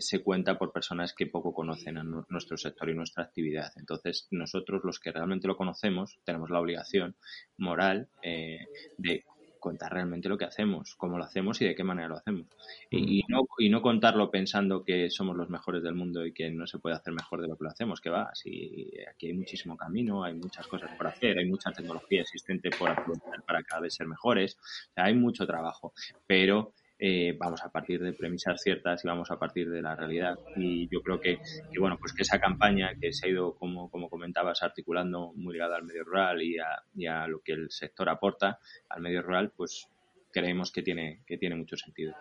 se, cuenta por personas que poco conocen a nuestro sector y nuestra actividad. Entonces, nosotros los que realmente lo conocemos tenemos la obligación moral eh, de contar realmente lo que hacemos, cómo lo hacemos y de qué manera lo hacemos. Y, no, y no contarlo pensando que somos los mejores del mundo y que no se puede hacer mejor de lo que lo hacemos, que va, si aquí hay muchísimo camino, hay muchas cosas por hacer, hay mucha tecnología existente por aprovechar para cada vez ser mejores, hay mucho trabajo, pero eh, vamos a partir de premisas ciertas y vamos a partir de la realidad. Y yo creo que, bueno, pues que esa campaña que se ha ido, como, como comentabas, articulando muy ligada al medio rural y a, lo que el sector aporta al medio rural, pues creemos que tiene, que tiene mucho sentido.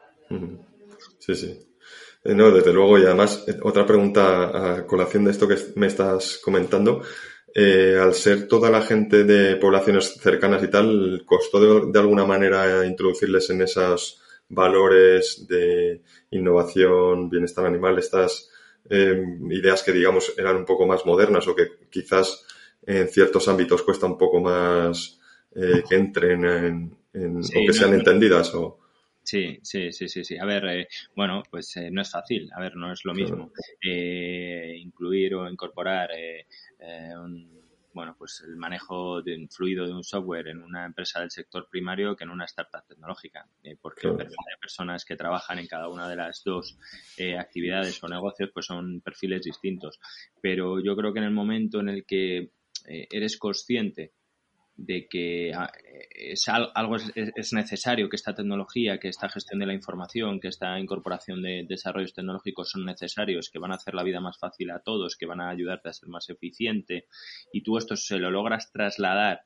Sí, sí. Eh, no, desde luego, y además, eh, otra pregunta a colación de esto que me estás comentando. Eh, al ser toda la gente de poblaciones cercanas y tal, ¿costó de, alguna manera introducirles en esos valores de innovación, bienestar animal, estas ideas que digamos eran un poco más modernas o que quizás en ciertos ámbitos cuesta un poco más que entren en, o que sean entendidas? O... Sí, sí, sí, sí, sí. A ver, eh, bueno, pues eh, no es fácil. A ver, no es lo mismo eh, incluir o incorporar un, bueno, pues el manejo de un fluido de un software en una empresa del sector primario que en una startup tecnológica, porque las personas que trabajan en cada una de las dos actividades o negocios, pues son perfiles distintos. Pero yo creo que en el momento en el que eres consciente de que ah, es algo es, necesario, que esta tecnología, que esta gestión de la información, que esta incorporación de desarrollos tecnológicos son necesarios, que van a hacer la vida más fácil a todos, que van a ayudarte a ser más eficiente, y tú esto se lo logras trasladar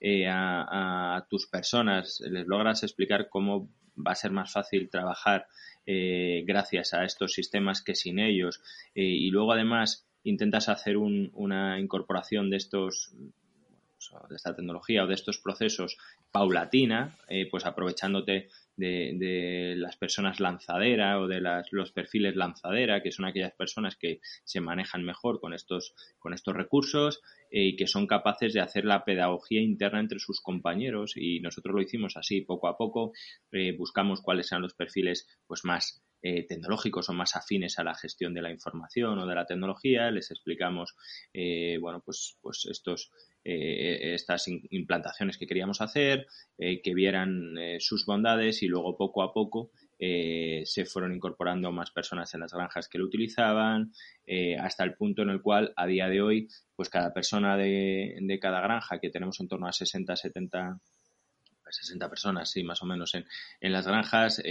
eh, a, tus personas, les logras explicar cómo va a ser más fácil trabajar eh, gracias a estos sistemas que sin ellos, eh, y luego además intentas hacer una incorporación de estos de esta tecnología o de estos procesos paulatina, eh, pues aprovechándote de, las personas lanzadera o de los perfiles lanzadera, que son aquellas personas que se manejan mejor con estos, con estos recursos eh, y que son capaces de hacer la pedagogía interna entre sus compañeros y nosotros lo hicimos así, poco a poco, eh, buscamos cuáles eran los perfiles pues más tecnológicos o más afines a la gestión de la información o de la tecnología, les explicamos bueno pues, pues estos eh, estas implantaciones que queríamos hacer, eh, que vieran eh, sus bondades y luego poco a poco se fueron incorporando más personas en las granjas que lo utilizaban, hasta el punto en el cual a día de hoy, pues cada persona de, de cada granja, que tenemos en torno a 60, 70 60 personas, sí, más o menos en, en las granjas,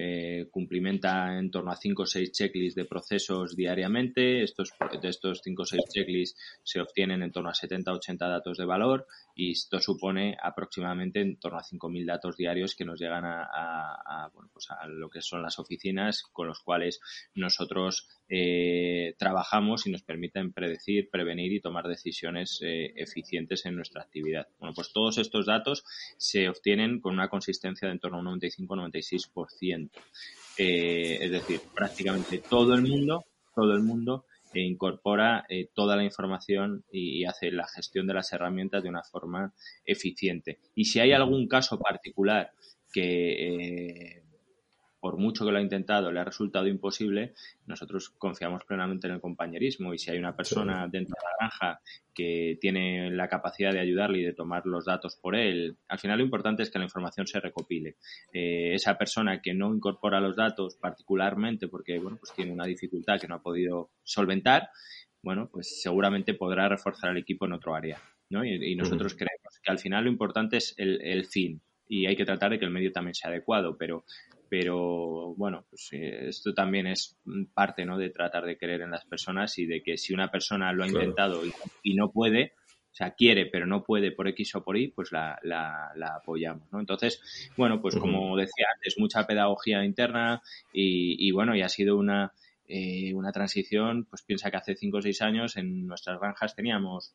eh, cumplimenta en torno a 5 o 6 checklists de procesos diariamente. Estos, de estos 5 o 6 checklists se obtienen en torno a 70 o 80 datos de valor y esto supone aproximadamente en torno a 5.000 datos diarios que nos llegan a, bueno, pues a lo que son las oficinas con los cuales nosotros eh, trabajamos y nos permiten predecir, prevenir y tomar decisiones eh, eficientes en nuestra actividad. Bueno, pues todos estos datos se obtienen con una consistencia de en torno a un 95-96%. Eh, es decir, prácticamente todo el mundo, todo el mundo incorpora eh, toda la información y, hace la gestión de las herramientas de una forma eficiente. Y si hay algún caso particular que eh, por mucho que lo ha intentado, le ha resultado imposible, nosotros confiamos plenamente en el compañerismo y si hay una persona dentro de la granja que tiene la capacidad de ayudarle y de tomar los datos por él, al final lo importante es que la información se recopile. Eh, esa persona que no incorpora los datos particularmente porque bueno, pues tiene una dificultad que no ha podido solventar, bueno, pues seguramente podrá reforzar el equipo en otro área. ¿no? Y, nosotros creemos que al final lo importante es el, el fin, y hay que tratar de que el medio también sea adecuado, pero pero bueno, pues eh, esto también es parte ¿no? de tratar de creer en las personas y de que si una persona lo ha intentado y, no puede, o sea, quiere pero no puede por X o por Y, pues la, la, apoyamos, ¿no? Entonces, bueno, pues como decía antes, mucha pedagogía interna y, y bueno, y ha sido una, eh, una transición, pues piensa que hace 5 o 6 años en nuestras granjas teníamos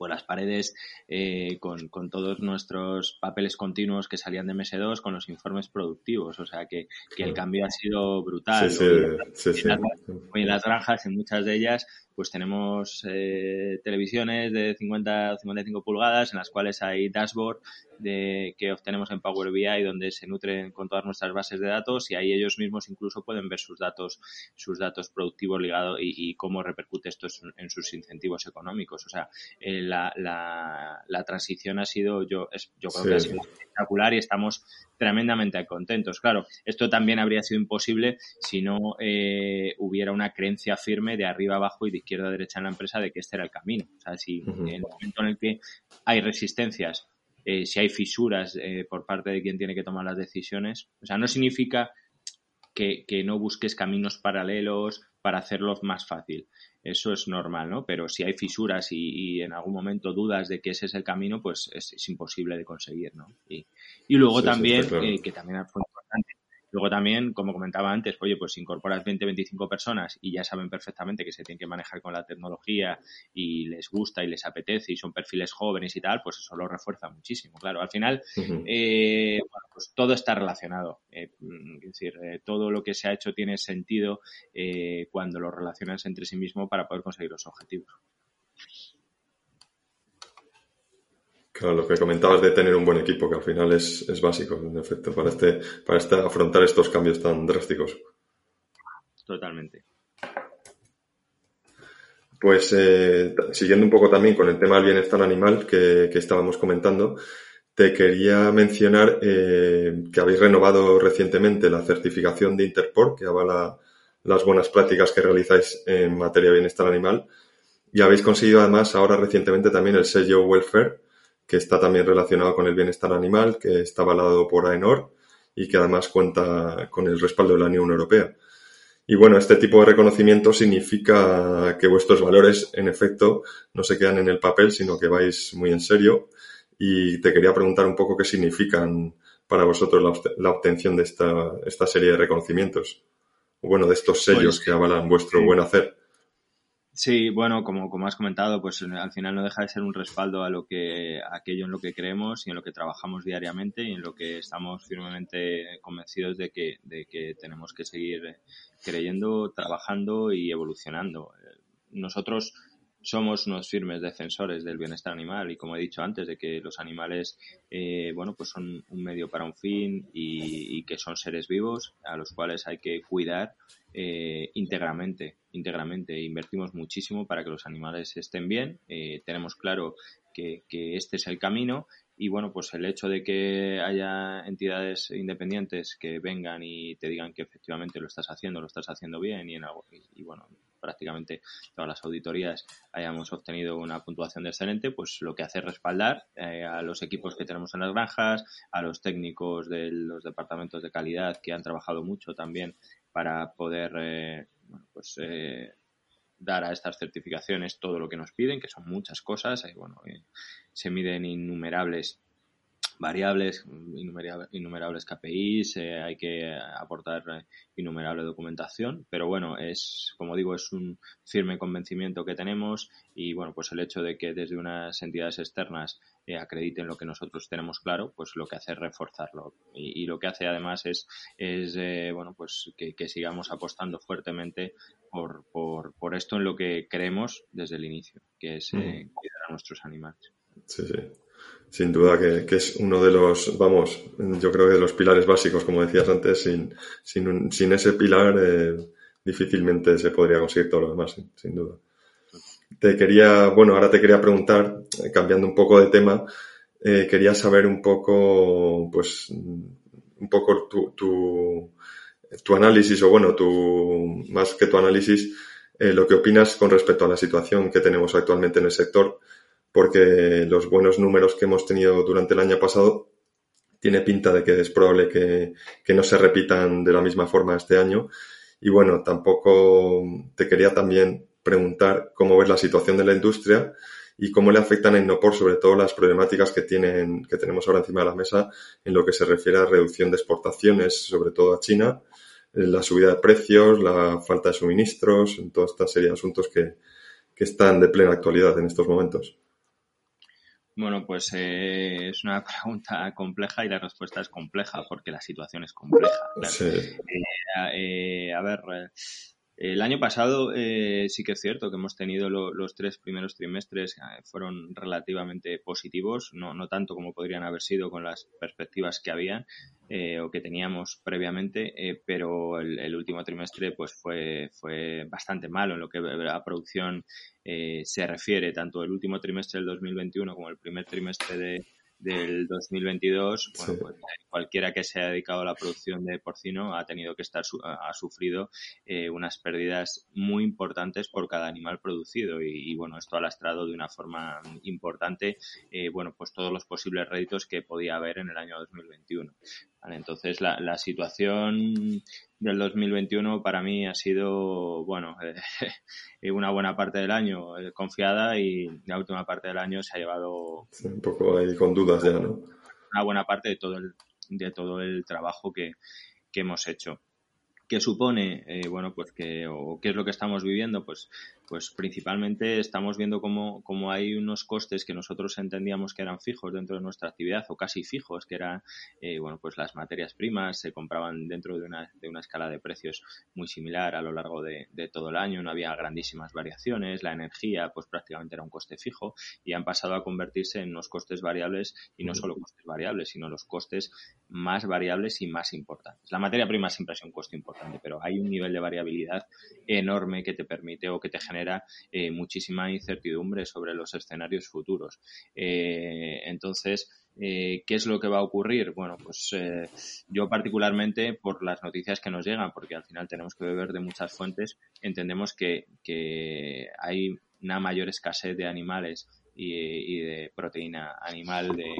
por las paredes eh, con, con, todos nuestros papeles continuos que salían de MS2 con los informes productivos. O sea que, que el cambio ha sido brutal. Sí, sí, sí, en las granjas, en muchas de ellas, pues tenemos eh, televisiones de 50 55 pulgadas en las cuales hay dashboard de, que obtenemos en Power BI donde se nutren con todas nuestras bases de datos y ahí ellos mismos incluso pueden ver sus datos sus datos productivos ligados y, cómo repercute esto en sus incentivos económicos. O sea, eh, la, la, la, transición ha sido, yo, es, yo creo que ha sido espectacular y estamos tremendamente contentos. Claro, esto también habría sido imposible si no eh, hubiera una creencia firme de arriba abajo y de izquierda a derecha en la empresa de que este era el camino. O sea, si en el momento en el que hay resistencias, eh, si hay fisuras eh, por parte de quien tiene que tomar las decisiones, o sea, no significa que, que no busques caminos paralelos para hacerlo más fácil. Eso es normal, ¿no? Pero si hay fisuras y, en algún momento dudas de que ese es el camino, pues es, imposible de conseguir, ¿no? Y, luego también, eh, que también fue Luego también, como comentaba antes, oye, pues si incorporas 20, 25 personas y ya saben perfectamente que se tienen que manejar con la tecnología y les gusta y les apetece y son perfiles jóvenes y tal, pues eso lo refuerza muchísimo. Claro, al final, eh, bueno, pues todo está relacionado. Eh, es decir, eh, todo lo que se ha hecho tiene sentido cuando lo relacionas entre sí mismo para poder conseguir los objetivos. Claro, lo que comentabas de tener un buen equipo, que al final es, es básico, en efecto, para, este, para este, afrontar estos cambios tan drásticos. Totalmente. Pues eh, siguiendo un poco también con el tema del bienestar animal que, que estábamos comentando, te quería mencionar eh, que habéis renovado recientemente la certificación de Interpol, que avala las buenas prácticas que realizáis en materia de bienestar animal, y habéis conseguido además ahora recientemente también el sello Welfare, que está también relacionado con el bienestar animal, que está avalado por AENOR y que además cuenta con el respaldo de la Unión Europea. Y bueno, este tipo de reconocimiento significa que vuestros valores, en efecto, no se quedan en el papel, sino que vais muy en serio. Y te quería preguntar un poco qué significan para vosotros la, obtención de esta, esta, serie de reconocimientos. Bueno, de estos sellos pues que avalan vuestro buen hacer. Sí, bueno, como, como has comentado, pues al final no deja de ser un respaldo a lo que, aquello en lo que creemos y en lo que trabajamos diariamente y en lo que estamos firmemente convencidos de que, de que tenemos que seguir creyendo, trabajando y evolucionando. Nosotros somos unos firmes defensores del bienestar animal y como he dicho antes de que los animales eh, bueno pues son un medio para un fin y, que son seres vivos a los cuales hay que cuidar eh, íntegramente íntegramente. Invertimos muchísimo para que los animales estén bien. Eh, tenemos claro que, este es el camino y bueno, pues el hecho de que haya entidades independientes que vengan y te digan que efectivamente lo estás haciendo, lo estás haciendo bien y, en algo, y, bueno, prácticamente todas las auditorías hayamos obtenido una puntuación de excelente, pues lo que hace es respaldar eh, a los equipos que tenemos en las granjas, a los técnicos de los departamentos de calidad que han trabajado mucho también para poder eh, bueno, pues, eh, dar a estas certificaciones todo lo que nos piden, que son muchas cosas. bueno, se miden innumerables variables, innumerables KPIs, eh, hay que aportar innumerable documentación, pero bueno, es, como digo, es un firme convencimiento que tenemos y bueno, pues el hecho de que desde unas entidades externas eh, acrediten lo que nosotros tenemos claro, pues lo que hace es reforzarlo y, lo que hace además es, es eh, bueno, pues que, sigamos apostando fuertemente por, por, por, esto en lo que creemos desde el inicio, que es cuidar a nuestros animales. Sí, sí sin duda que, es uno de los, vamos, yo creo que de los pilares básicos, como decías antes, sin, sin, sin ese pilar eh, difícilmente se podría conseguir todo lo demás, sin, duda. Te quería, bueno, ahora te quería preguntar, eh, cambiando un poco de tema, eh, quería saber un poco, pues, un poco tu, tu, tu análisis, o bueno, tu, más que tu análisis, lo que opinas con respecto a la situación que tenemos actualmente en el sector porque los buenos números que hemos tenido durante el año pasado tiene pinta de que es probable que, no se repitan de la misma forma este año. Y bueno, tampoco te quería también preguntar cómo ves la situación de la industria y cómo le afectan a Innopor, sobre todo las problemáticas que tienen, que tenemos ahora encima de la mesa en lo que se refiere a reducción de exportaciones, sobre todo a China, la subida de precios, la falta de suministros, en toda esta serie de asuntos que, que están de plena actualidad en estos momentos. Bueno, pues eh, es una pregunta compleja y la respuesta es compleja porque la situación es compleja. Eh, eh, a ver, el año pasado sí que es cierto que hemos tenido los tres primeros trimestres fueron relativamente positivos, no, no tanto como podrían haber sido con las perspectivas que habían, eh, o que teníamos previamente, eh, pero el, último trimestre pues fue, fue bastante malo en lo que la producción eh, se refiere, tanto el último trimestre del 2021 como el primer trimestre de, del 2022, bueno, pues cualquiera que se haya dedicado a la producción de porcino ha tenido que estar, ha sufrido eh, unas pérdidas muy importantes por cada animal producido y, bueno, esto ha lastrado de una forma importante, eh, bueno, pues todos los posibles réditos que podía haber en el año 2021. Entonces, la, la, situación del 2021 para mí ha sido, bueno, eh, una buena parte del año eh, confiada y la última parte del año se ha llevado... un poco ahí con dudas ya, ¿no? Una buena parte de todo el, de todo el trabajo que, que hemos hecho. ¿Qué supone? Eh, bueno, pues que, o qué es lo que estamos viviendo, pues pues principalmente estamos viendo cómo, cómo, hay unos costes que nosotros entendíamos que eran fijos dentro de nuestra actividad o casi fijos, que eran, eh, bueno, pues las materias primas se compraban dentro de una, de una escala de precios muy similar a lo largo de, de, todo el año, no había grandísimas variaciones, la energía pues prácticamente era un coste fijo y han pasado a convertirse en unos costes variables y no solo costes variables, sino los costes más variables y más importantes. La materia prima siempre es un coste importante, pero hay un nivel de variabilidad enorme que te permite o que te genera eh, muchísima incertidumbre sobre los escenarios futuros. Eh, entonces, eh, ¿Qué es lo que va a ocurrir? Bueno, pues yo particularmente por las noticias que nos llegan, porque al final tenemos que beber de muchas fuentes, entendemos que hay una mayor escasez de animales y, de proteína animal de,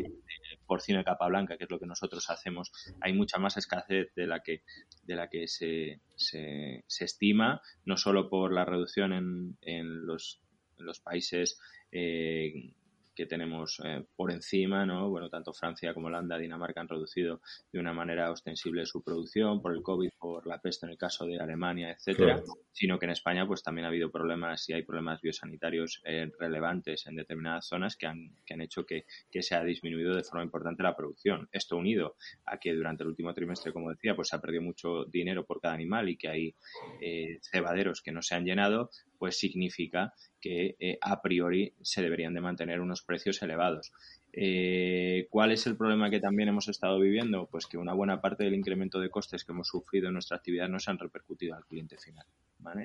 porcino de capa blanca, que es lo que nosotros hacemos, hay mucha más escasez de la que, de la que se, se, estima, no solo por la reducción en, en, los, los países eh, que tenemos eh, por encima, ¿no? Bueno, tanto Francia como Holanda, Dinamarca han reducido de una manera ostensible su producción por el COVID, por la peste en el caso de Alemania, etcétera, sino que en España pues también ha habido problemas y hay problemas biosanitarios eh, relevantes en determinadas zonas que han, que han hecho que, que se ha disminuido de forma importante la producción. Esto unido a que durante el último trimestre, como decía, pues se ha perdido mucho dinero por cada animal y que hay eh, cebaderos que no se han llenado, pues significa que eh, a priori se deberían de mantener unos precios elevados. Eh, ¿Cuál es el problema que también hemos estado viviendo? Pues que una buena parte del incremento de costes que hemos sufrido en nuestra actividad no se han repercutido al cliente final.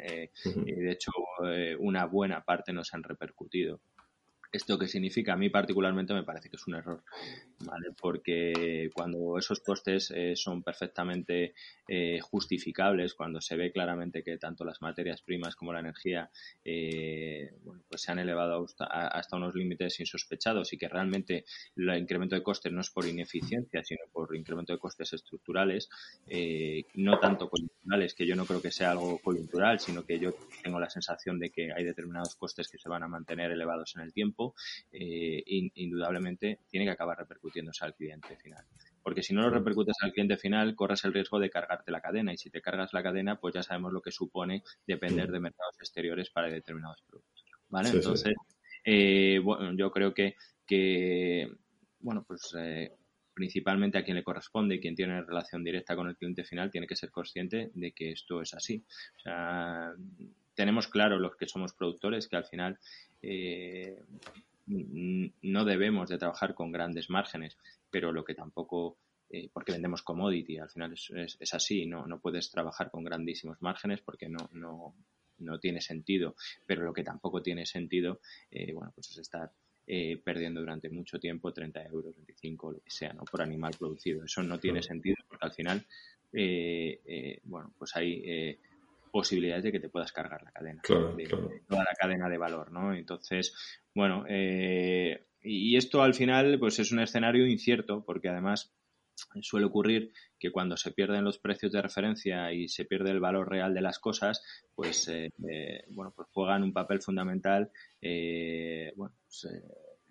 Eh, de hecho, una buena parte no se han repercutido. ¿Esto qué significa? A mí particularmente me parece que es un error, ¿vale? Porque cuando esos costes eh, son perfectamente eh, justificables, cuando se ve claramente que tanto las materias primas como la energía eh, pues se han elevado hasta, unos límites insospechados y que realmente el incremento de costes no es por ineficiencia, sino por incremento de costes estructurales, no tanto coyunturales, que yo no creo que sea algo coyuntural, sino que yo tengo la sensación de que hay determinados costes que se van a mantener elevados en el tiempo eh, indudablemente tiene que acabar repercutiéndose al cliente final. Porque si no lo repercutes al cliente final, corres el riesgo de cargarte la cadena. Y si te cargas la cadena, pues ya sabemos lo que supone depender de mercados exteriores para determinados productos. ¿Vale? Entonces, eh, bueno, yo creo que, que bueno, pues eh, principalmente a quien le corresponde y quien tiene relación directa con el cliente final tiene que ser consciente de que esto es así. O sea, tenemos claro los que somos productores que al final eh, no debemos de trabajar con grandes márgenes, pero lo que tampoco, eh, porque vendemos commodity, al final es, es, así, no, no puedes trabajar con grandísimos márgenes porque no, no, no tiene sentido, pero lo que tampoco tiene sentido, eh, bueno, pues es estar eh, perdiendo durante mucho tiempo 30 euros, 25, lo que sea, ¿no? Por animal producido. Eso no tiene sentido porque al final, bueno, pues hay posibilidades de que te puedas cargar la cadena, toda la cadena de valor, ¿no? Entonces, bueno, y esto al final, pues es un escenario incierto porque además suele ocurrir que cuando se pierden los precios de referencia y se pierde el valor real de las cosas, pues bueno, pues juegan un papel fundamental, bueno, pues,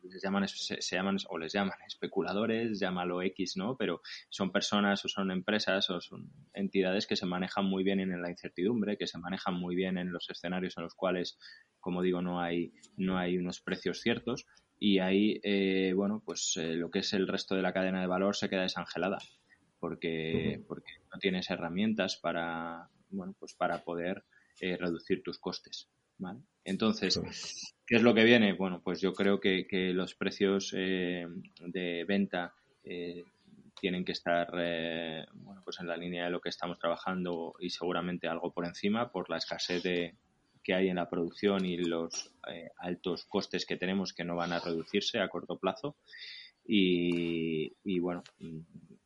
les llaman, se, llaman o les llaman especuladores, llámalo X, ¿no? Pero son personas o son empresas o son entidades que se manejan muy bien en la incertidumbre, que se manejan muy bien en los escenarios en los cuales, como digo, no hay, no hay unos precios ciertos y ahí, eh, bueno, pues eh, lo que es el resto de la cadena de valor se queda desangelada porque, porque no tienes herramientas para, bueno, pues para poder eh, reducir tus costes. ¿vale? Entonces, ¿qué es lo que viene? Bueno, pues yo creo que, los precios eh, de venta eh, tienen que estar eh, bueno, pues en la línea de lo que estamos trabajando y seguramente algo por encima por la escasez de, que hay en la producción y los altos costes que tenemos que no van a reducirse a corto plazo. Y, y bueno,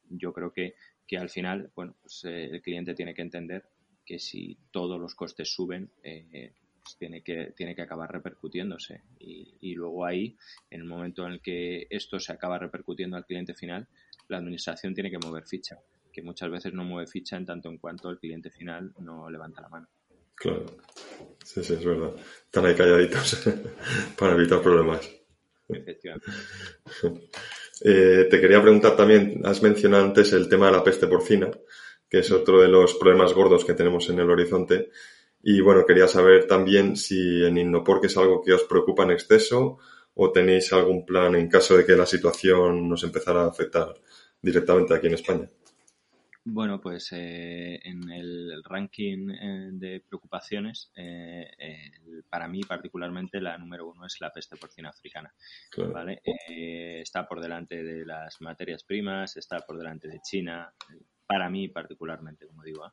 yo creo que, que al final, bueno, pues el cliente tiene que entender que si todos los costes suben, eh, pues tiene que, tiene que acabar repercutiéndose. Y, luego ahí, en el momento en el que esto se acaba repercutiendo al cliente final, la administración tiene que mover ficha, que muchas veces no mueve ficha en tanto en cuanto el cliente final no levanta la mano. Claro, sí, sí, es verdad. Están ahí calladitos para evitar problemas. Efectivamente. Eh, te quería preguntar también, has mencionado antes el tema de la peste porcina, que es otro de los problemas gordos que tenemos en el horizonte. Y bueno, quería saber también si en Innopor es algo que os preocupa en exceso o tenéis algún plan en caso de que la situación nos empezara a afectar directamente aquí en España. Bueno, pues eh, en el ranking eh, de preocupaciones, eh, para mí particularmente la número uno es la peste porcina africana. ¿vale? está por delante de las materias primas, está por delante de China, para mí particularmente, como digo.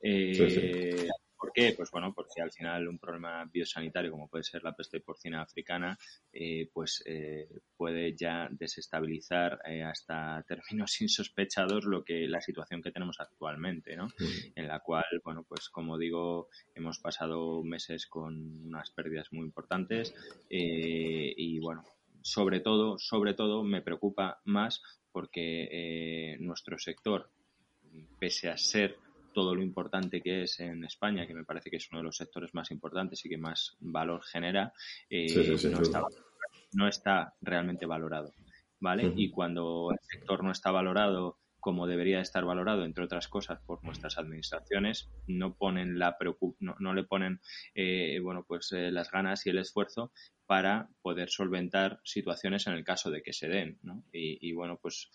Sí, ¿Por qué? Pues bueno, porque al final un problema biosanitario como puede ser la peste porcina africana, eh, pues eh, puede ya desestabilizar eh, hasta términos insospechados lo que la situación que tenemos actualmente, ¿no? En la cual, bueno, pues como digo, hemos pasado meses con unas pérdidas muy importantes y bueno, sobre todo, sobre todo me preocupa más porque nuestro sector, pese a ser todo lo importante que es en España, que me parece que es uno de los sectores más importantes y que más valor genera, eh, no, está, realmente valorado. ¿Vale? Y cuando el sector no está valorado como debería estar valorado, entre otras cosas, por nuestras administraciones, no ponen la no, le ponen eh, bueno pues eh, las ganas y el esfuerzo para poder solventar situaciones en el caso de que se den, ¿no? y, bueno pues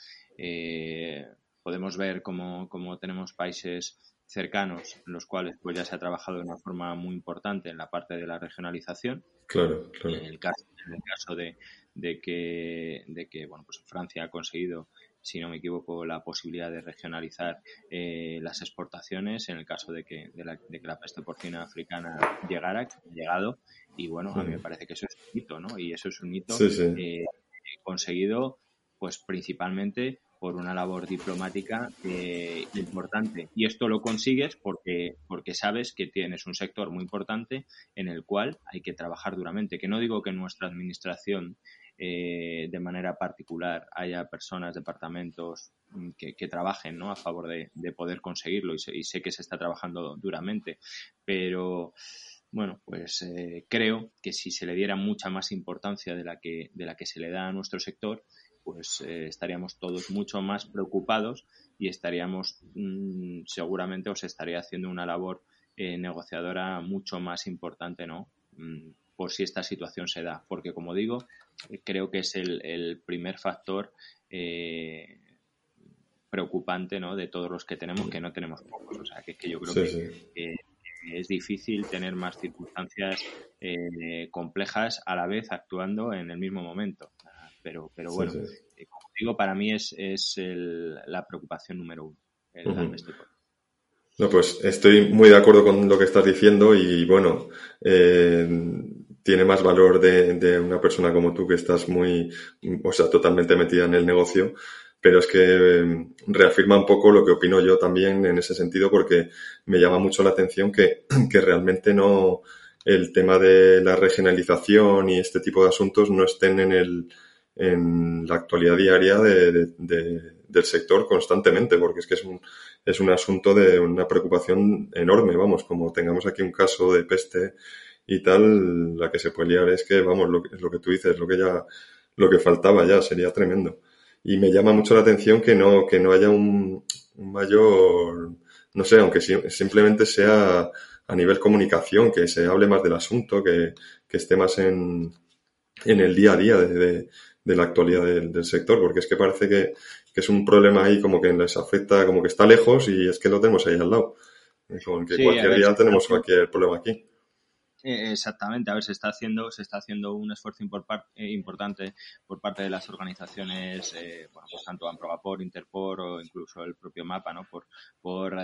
podemos ver cómo, cómo tenemos países cercanos, los cuales pues ya se ha trabajado de una forma muy importante en la parte de la regionalización. Claro, claro. En el caso, en el caso de, de, que, de que bueno, pues Francia ha conseguido, si no me equivoco, la posibilidad de regionalizar eh, las exportaciones en el caso de que, de, la, de que la peste porcina africana llegara, que ha llegado. Y bueno, a mí me parece que eso es un hito, ¿no? Y eso es un hito eh, conseguido pues principalmente por una labor diplomática eh, importante. Y esto lo consigues porque, porque sabes que tienes un sector muy importante en el cual hay que trabajar duramente. Que no digo que en nuestra administración eh, de manera particular haya personas, departamentos mm, que, trabajen ¿no? a favor de, poder conseguirlo y sé, que se está trabajando duramente, pero bueno, pues eh, creo que si se le diera mucha más importancia de la que, de la que se le da a nuestro sector, pues eh, estaríamos todos mucho más preocupados y estaríamos mm, seguramente os estaría haciendo una labor eh, negociadora mucho más importante, ¿no? Mm, por si esta situación se da, porque como digo, eh, creo que es el, primer factor preocupante, ¿no? De todos los que tenemos, que no tenemos pocos, o sea, que, que yo creo que es difícil tener más circunstancias complejas a la vez actuando en el mismo momento pero, pero bueno, eh, como digo, para mí es, es la preocupación número uno, el No, pues estoy muy de acuerdo con lo que estás diciendo y bueno, eh, tiene más valor de, de, una persona como tú que estás muy, o sea, totalmente metida en el negocio, pero es que eh, reafirma un poco lo que opino yo también en ese sentido porque me llama mucho la atención que, que realmente no, el tema de la regionalización y este tipo de asuntos no estén en el, en la actualidad diaria de, del sector constantemente, porque es que es un, es un asunto de una preocupación enorme, vamos, como tengamos aquí un caso de peste y tal, la que se puede liar es que, vamos, lo, lo que tú dices, lo que ya, lo que faltaba ya, sería tremendo. Y me llama mucho la atención que no, que no haya un, un mayor, no sé, aunque simplemente sea a nivel comunicación, que se hable más del asunto, que, que esté más en, en el día a día de, de la actualidad del, sector, porque es que parece que, es un problema ahí como que les afecta, como que está lejos y es que lo tenemos ahí al lado. Como que cualquier día tenemos cualquier problema aquí. Eh, exactamente, a ver, se está haciendo, se está haciendo un esfuerzo eh, importante por parte de las organizaciones, eh, bueno, pues tanto Amprogapor, Interpor o incluso el propio MAPA, ¿no? Por, por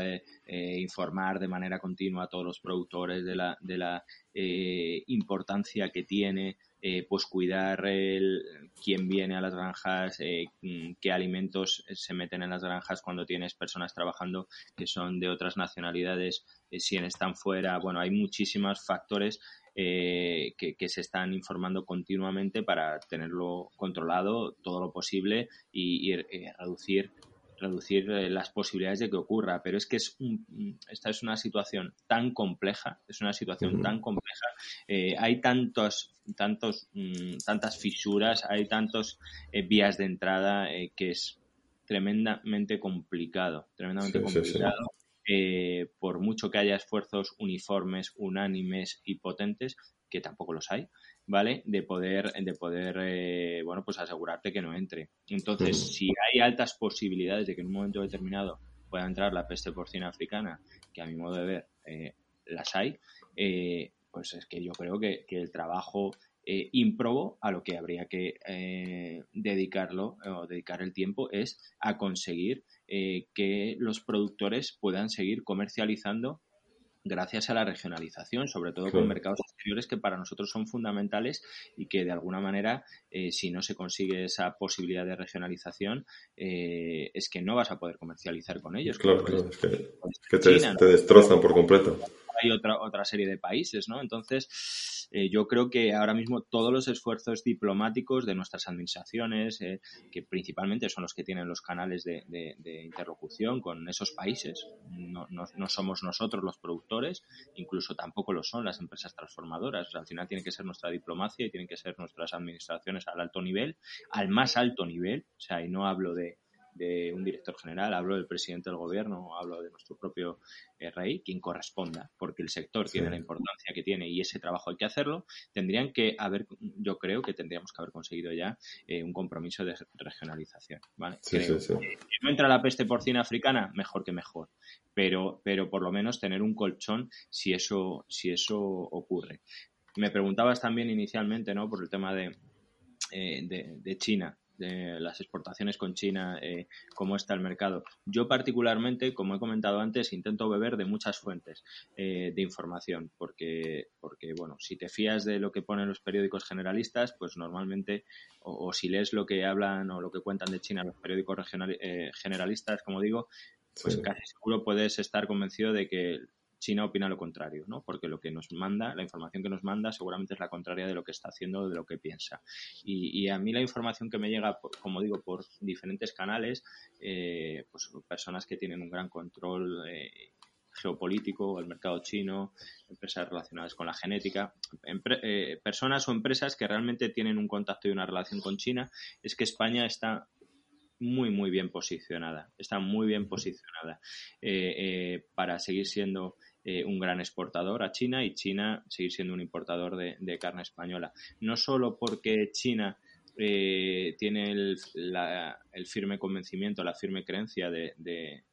informar de manera continua a todos los productores de la, de la importancia que tiene eh, pues cuidar el, quién viene a las granjas, eh, mm, qué alimentos se meten en las granjas cuando tienes personas trabajando que son de otras nacionalidades, eh, si están fuera. Bueno, hay muchísimos factores que, que, se están informando continuamente para tenerlo controlado todo lo posible y, y reducir reducir eh, las posibilidades de que ocurra, pero es que es esta es una situación tan compleja, es una situación tan compleja, eh, hay tantos, tantos, mm, tantas fisuras, hay tantos eh, vías de entrada que es tremendamente complicado, tremendamente complicado. por mucho que haya esfuerzos uniformes, unánimes y potentes, que tampoco los hay, ¿vale? De poder, de poder eh, bueno, pues asegurarte que no entre. Entonces, si hay altas posibilidades de que en un momento determinado pueda entrar la peste porcina africana, que a mi modo de ver eh, las hay, eh, pues es que yo creo que, el trabajo improbo a lo que habría que dedicarlo o dedicar el tiempo es a conseguir que los productores puedan seguir comercializando gracias a la regionalización, sobre todo con mercados exteriores que para nosotros son fundamentales y que de alguna manera, eh, si no se consigue esa posibilidad de regionalización, eh, es que no vas a poder comercializar con ellos. Claro, claro, es que, te, destrozan por completo. Hay otra, otra serie de países, ¿no? Entonces, eh, yo creo que ahora mismo todos los esfuerzos diplomáticos de nuestras administraciones, eh, que principalmente son los que tienen los canales de, interlocución con esos países, no, somos nosotros los productores, incluso tampoco lo son las empresas transformadoras. al final tiene que ser nuestra diplomacia y tienen que ser nuestras administraciones al alto nivel, al más alto nivel, o sea, y no hablo de, de un director general, hablo del presidente del gobierno, hablo de nuestro propio eh, rey, quien corresponda, porque el sector tiene la importancia que tiene y ese trabajo hay que hacerlo, tendrían que haber, yo creo que tendríamos que haber conseguido ya eh, un compromiso de regionalización. ¿vale? si no entra la peste porcina africana, mejor que mejor, pero, pero por lo menos tener un colchón si eso, si eso ocurre. Me preguntabas también inicialmente, ¿no? Por el tema de, eh, de China de las exportaciones con China, eh, cómo está el mercado. Yo particularmente, como he comentado antes, intento beber de muchas fuentes eh, de información, porque, porque, bueno, si te fías de lo que ponen los periódicos generalistas, pues normalmente, o, si lees lo que hablan o lo que cuentan de China los periódicos eh, generalistas, como digo, pues casi seguro puedes estar convencido de que China opina lo contrario, ¿no? Porque lo que nos manda, la información que nos manda, seguramente es la contraria de lo que está haciendo, de lo que piensa. Y, a mí la información que me llega, como digo, por diferentes canales, eh, pues personas que tienen un gran control eh, geopolítico, el mercado chino, empresas relacionadas con la genética, eh, personas o empresas que realmente tienen un contacto y una relación con China, es que España está muy, muy bien posicionada. Está muy bien posicionada para seguir siendo eh, un gran exportador a China y China seguir siendo un importador de, carne española. No solo porque China eh, tiene el, firme convencimiento, la firme creencia de,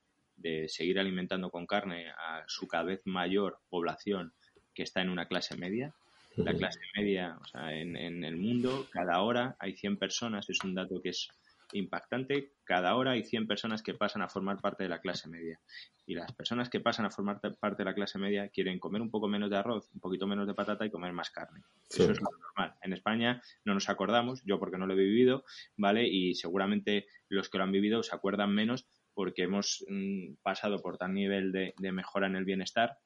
seguir alimentando con carne a su cada vez mayor población que está en una clase media. La clase media, o sea, en, en el mundo, cada hora hay 100 personas, es un dato que es impactante. Cada hora hay 100 personas que pasan a formar parte de la clase media. Y las personas que pasan a formar parte de la clase media quieren comer un poco menos de arroz, un poquito menos de patata y comer más carne. Eso es lo normal. En España no nos acordamos, yo porque no lo he vivido, ¿vale? Y seguramente los que lo han vivido se acuerdan menos porque hemos mm, pasado por tal nivel de, de mejora en el bienestar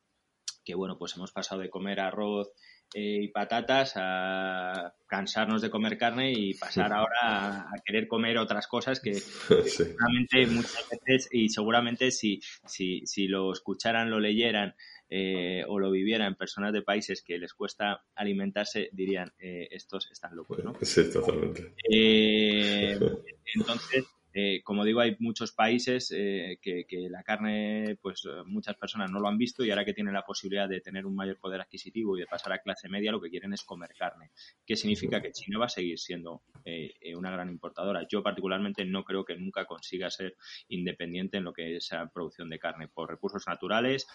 que, bueno, pues hemos pasado de comer arroz eh, y patatas a cansarnos de comer carne y pasar ahora a, querer comer otras cosas que, seguramente muchas veces y seguramente si, si, si lo escucharan, lo leyeran eh, o lo vivieran personas de países que les cuesta alimentarse, dirían, eh, estos están locos, ¿no? Sí, totalmente. entonces, eh, como digo, hay muchos países eh, que, la carne, pues eh, muchas personas no lo han visto y ahora que tienen la posibilidad de tener un mayor poder adquisitivo y de pasar a clase media, lo que quieren es comer carne. ¿Qué significa? Que China va a seguir siendo una gran importadora. Yo particularmente no creo que nunca consiga ser independiente en lo que es la producción de carne por recursos naturales,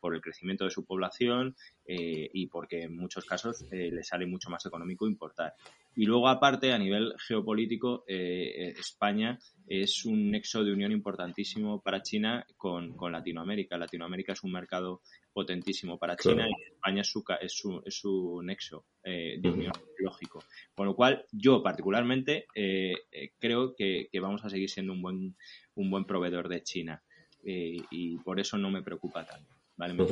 por el crecimiento de su población y porque en muchos casos le sale mucho más económico importar. Y luego, aparte, a nivel geopolítico, eh, España es un nexo de unión importantísimo para China con, Latinoamérica. Latinoamérica es un mercado potentísimo para China y España es su, es su, es su nexo eh, de unión lógico. Con lo cual, yo particularmente eh, creo que, que, vamos a seguir siendo un buen, un buen proveedor de China y por eso no me preocupa tanto. ¿vale? Me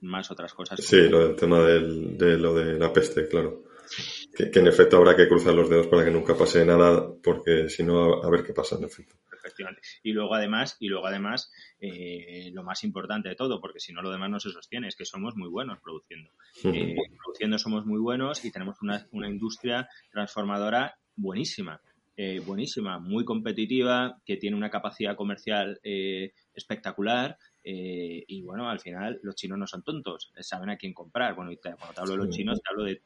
más otras cosas. Sí, lo del tema del, de lo de la peste, claro. Que, en efecto habrá que cruzar los dedos para que nunca pase nada, porque si no, a ver qué pasa, en efecto. Efectivamente. Y luego además, y luego además, eh, lo más importante de todo, porque si no lo demás no se sostiene, es que somos muy buenos produciendo. Eh, produciendo somos muy buenos y tenemos una, una industria transformadora buenísima. Eh, buenísima, muy competitiva, que tiene una capacidad comercial espectacular eh, y bueno, al final los chinos no son tontos, saben a quién comprar. Bueno, y cuando te hablo de los chinos, te hablo de,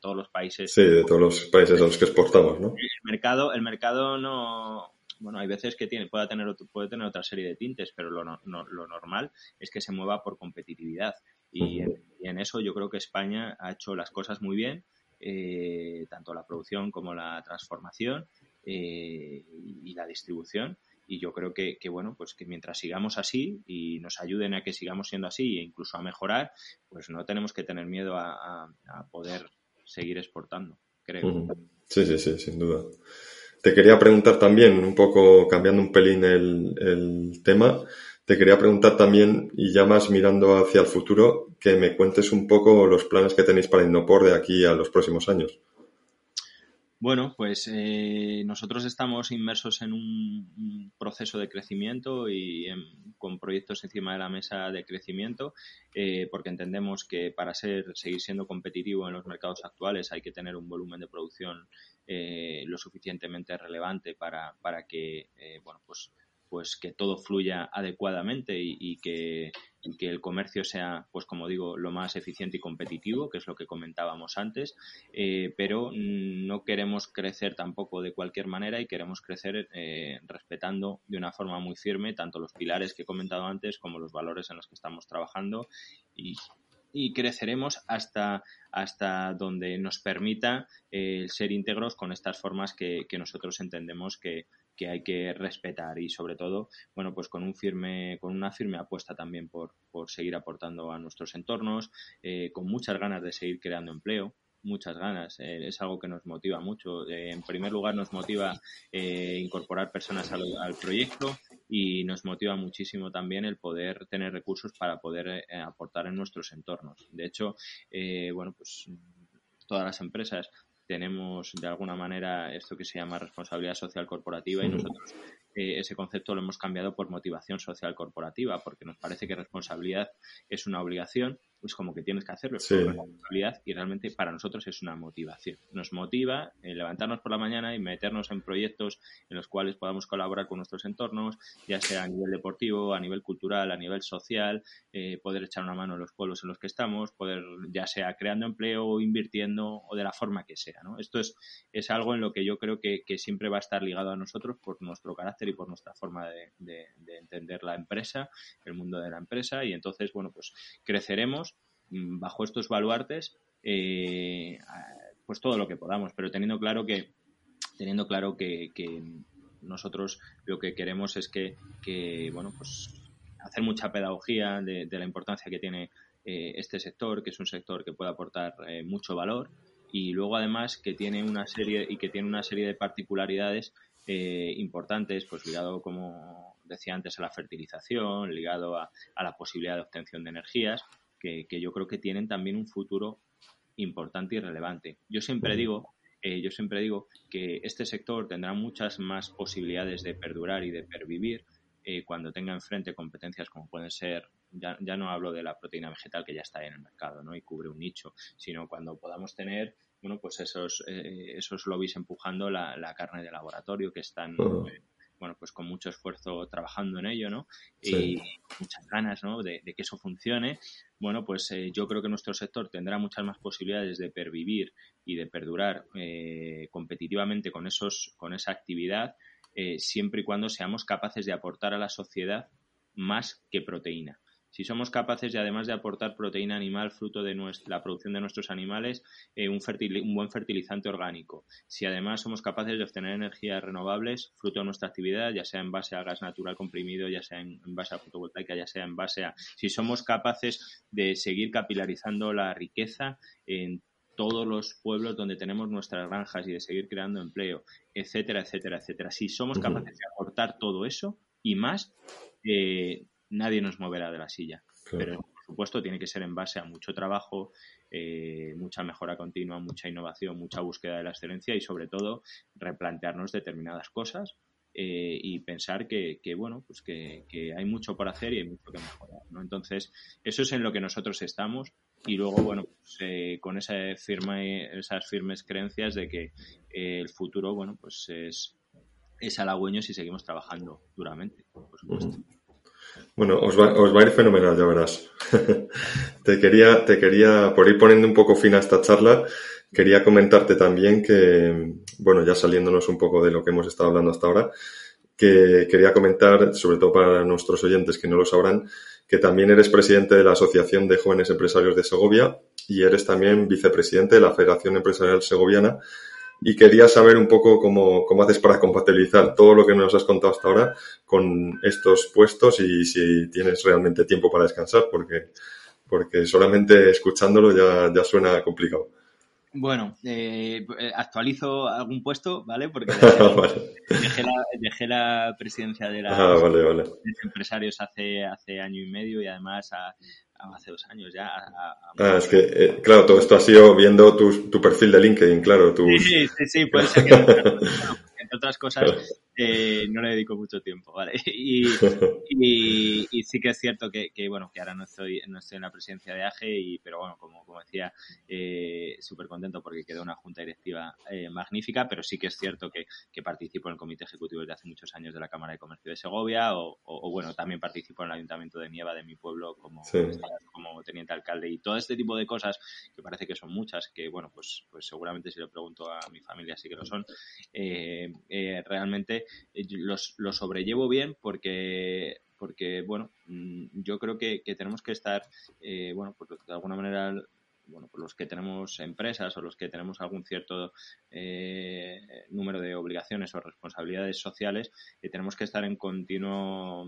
todos los países. Sí, de todos los países a los que exportamos, ¿no? El mercado, el mercado no. Bueno, hay veces que tiene, puede, tener, puede tener otra serie de tintes, pero lo, lo normal es que se mueva por competitividad. Y, en, eso yo creo que España ha hecho las cosas muy bien, eh, tanto la producción como la transformación eh, y la distribución y yo creo que, bueno, pues que mientras sigamos así y nos ayuden a que sigamos siendo así e incluso a mejorar, pues no tenemos que tener miedo a, poder seguir exportando, creo. Sí, sí, sí, sin duda. Te quería preguntar también, un poco cambiando un pelín el, el tema, te quería preguntar también, y ya más mirando hacia el futuro, que me cuentes un poco los planes que tenéis para Innopor de aquí a los próximos años. Bueno, pues eh, nosotros estamos inmersos en un, proceso de crecimiento y con proyectos encima de la mesa de crecimiento, eh, porque entendemos que para ser, seguir siendo competitivo en los mercados actuales hay que tener un volumen de producción eh, lo suficientemente relevante para, para que, bueno, pues pues que todo fluya adecuadamente y, que, que, el comercio sea, pues como digo, lo más eficiente y competitivo, que es lo que comentábamos antes, eh, pero no queremos crecer tampoco de cualquier manera y queremos crecer eh, respetando de una forma muy firme tanto los pilares que he comentado antes como los valores en los que estamos trabajando y, creceremos hasta, hasta donde nos permita eh, ser íntegros con estas formas que nosotros entendemos que, que hay que respetar y sobre todo, bueno, pues con un firme, con una firme apuesta también por, por seguir aportando a nuestros entornos, eh, con muchas ganas de seguir creando empleo, muchas ganas. Eh, es algo que nos motiva mucho. Eh, en primer lugar, nos motiva incorporar personas al, proyecto y nos motiva muchísimo también el poder tener recursos para poder aportar en nuestros entornos. De hecho, bueno, pues todas las empresas tenemos de alguna manera esto que se llama responsabilidad social corporativa y nosotros eh, ese concepto lo hemos cambiado por motivación social corporativa porque nos parece que responsabilidad es una obligación pues como que tienes que hacerlo, es una responsabilidad y realmente para nosotros es una motivación. Nos motiva eh, levantarnos por la mañana y meternos en proyectos en los cuales podamos colaborar con nuestros entornos, ya sea a nivel deportivo, a nivel cultural, a nivel social, eh, poder echar una mano en los pueblos en los que estamos, poder ya sea creando empleo o invirtiendo o de la forma que sea. ¿no? Esto es, es algo en lo que yo creo que, siempre va a estar ligado a nosotros por nuestro carácter y por nuestra forma de, de entender la empresa, el mundo de la empresa y entonces, bueno, pues creceremos Mm, bajo estos baluartes eh, pues todo lo que podamos, pero teniendo claro que teniendo claro que, nosotros lo que queremos es que, bueno pues hacer mucha pedagogía de, la importancia que tiene eh, este sector, que es un sector que puede aportar eh, mucho valor y luego además que tiene una serie y que tiene una serie de particularidades importantes, pues ligado como decía antes a la fertilización, ligado a la posibilidad de obtención de energías que, yo creo que tienen también un futuro importante y relevante. Yo siempre digo, eh, yo siempre digo que este sector tendrá muchas más posibilidades de perdurar y de pervivir eh, cuando tenga enfrente competencias como pueden ser, ya, ya, no hablo de la proteína vegetal que ya está en el mercado ¿no? y cubre un nicho, sino cuando podamos tener bueno, pues esos, eh, esos lobbies empujando la, la, carne de laboratorio que están bueno, pues con mucho esfuerzo trabajando en ello, ¿no? Y muchas ganas, ¿no? De, que eso funcione. Bueno, pues eh, yo creo que nuestro sector tendrá muchas más posibilidades de pervivir y de perdurar eh, competitivamente con, esos, con esa actividad, eh, siempre y cuando seamos capaces de aportar a la sociedad más que proteína. Si somos capaces, de, además de aportar proteína animal fruto de nuestra, la producción de nuestros animales, eh, un, un, buen fertilizante orgánico. Si además somos capaces de obtener energías renovables fruto de nuestra actividad, ya sea en base a gas natural comprimido, ya sea en, base a fotovoltaica, ya sea en base a... Si somos capaces de seguir capilarizando la riqueza en todos los pueblos donde tenemos nuestras granjas y de seguir creando empleo, etcétera, etcétera, etcétera. Si somos capaces de aportar todo eso y más, eh, nadie nos moverá de la silla. Pero, por supuesto, tiene que ser en base a mucho trabajo, eh, mucha mejora continua, mucha innovación, mucha búsqueda de la excelencia y, sobre todo, replantearnos determinadas cosas eh, y pensar que, bueno, pues que, hay mucho por hacer y hay mucho que mejorar, ¿no? Entonces, eso es en lo que nosotros estamos y luego, bueno, pues, eh, con esa firma, esas firmes creencias de que el futuro, bueno, pues es, es halagüeño si seguimos trabajando duramente, por supuesto. Bueno, os va, os va a ir fenomenal, ya verás. te, quería, te quería, por ir poniendo un poco fin a esta charla, quería comentarte también que, bueno, ya saliéndonos un poco de lo que hemos estado hablando hasta ahora, que quería comentar, sobre todo para nuestros oyentes que no lo sabrán, que también eres presidente de la Asociación de Jóvenes Empresarios de Segovia y eres también vicepresidente de la Federación Empresarial Segoviana y quería saber un poco cómo, cómo haces para compatibilizar todo lo que nos has contado hasta ahora con estos puestos y si tienes realmente tiempo para descansar, porque, porque solamente escuchándolo ya, ya suena complicado. Bueno, eh, actualizo algún puesto, ¿vale? Porque dejé, la, presidencia de la ah, empresarios hace, hace año y medio y además a, hace dos años ya. ah, es que, eh, claro, todo esto ha sido viendo tu, tu perfil de LinkedIn, claro. Sí, sí, sí, puede ser que, entre otras cosas, eh, no le dedico mucho tiempo, ¿vale? Y, y, sí que es cierto que, que, bueno, que ahora no estoy, no estoy en la presidencia de AGE, y, pero bueno, como, como decía, eh, súper contento porque quedó una junta directiva eh, magnífica, pero sí que es cierto que, que, participo en el comité ejecutivo desde hace muchos años de la Cámara de Comercio de Segovia, o, o, bueno, también participo en el Ayuntamiento de Nieva de mi pueblo como, como teniente alcalde, y todo este tipo de cosas, que parece que son muchas, que bueno, pues, pues seguramente si le pregunto a mi familia sí que lo son, eh, realmente los, lo sobrellevo bien porque porque bueno mm, yo creo que, que tenemos que estar eh, bueno pues de alguna manera bueno, por los que tenemos empresas o los que tenemos algún cierto eh, número de obligaciones o responsabilidades sociales, eh, tenemos que estar en, continuo,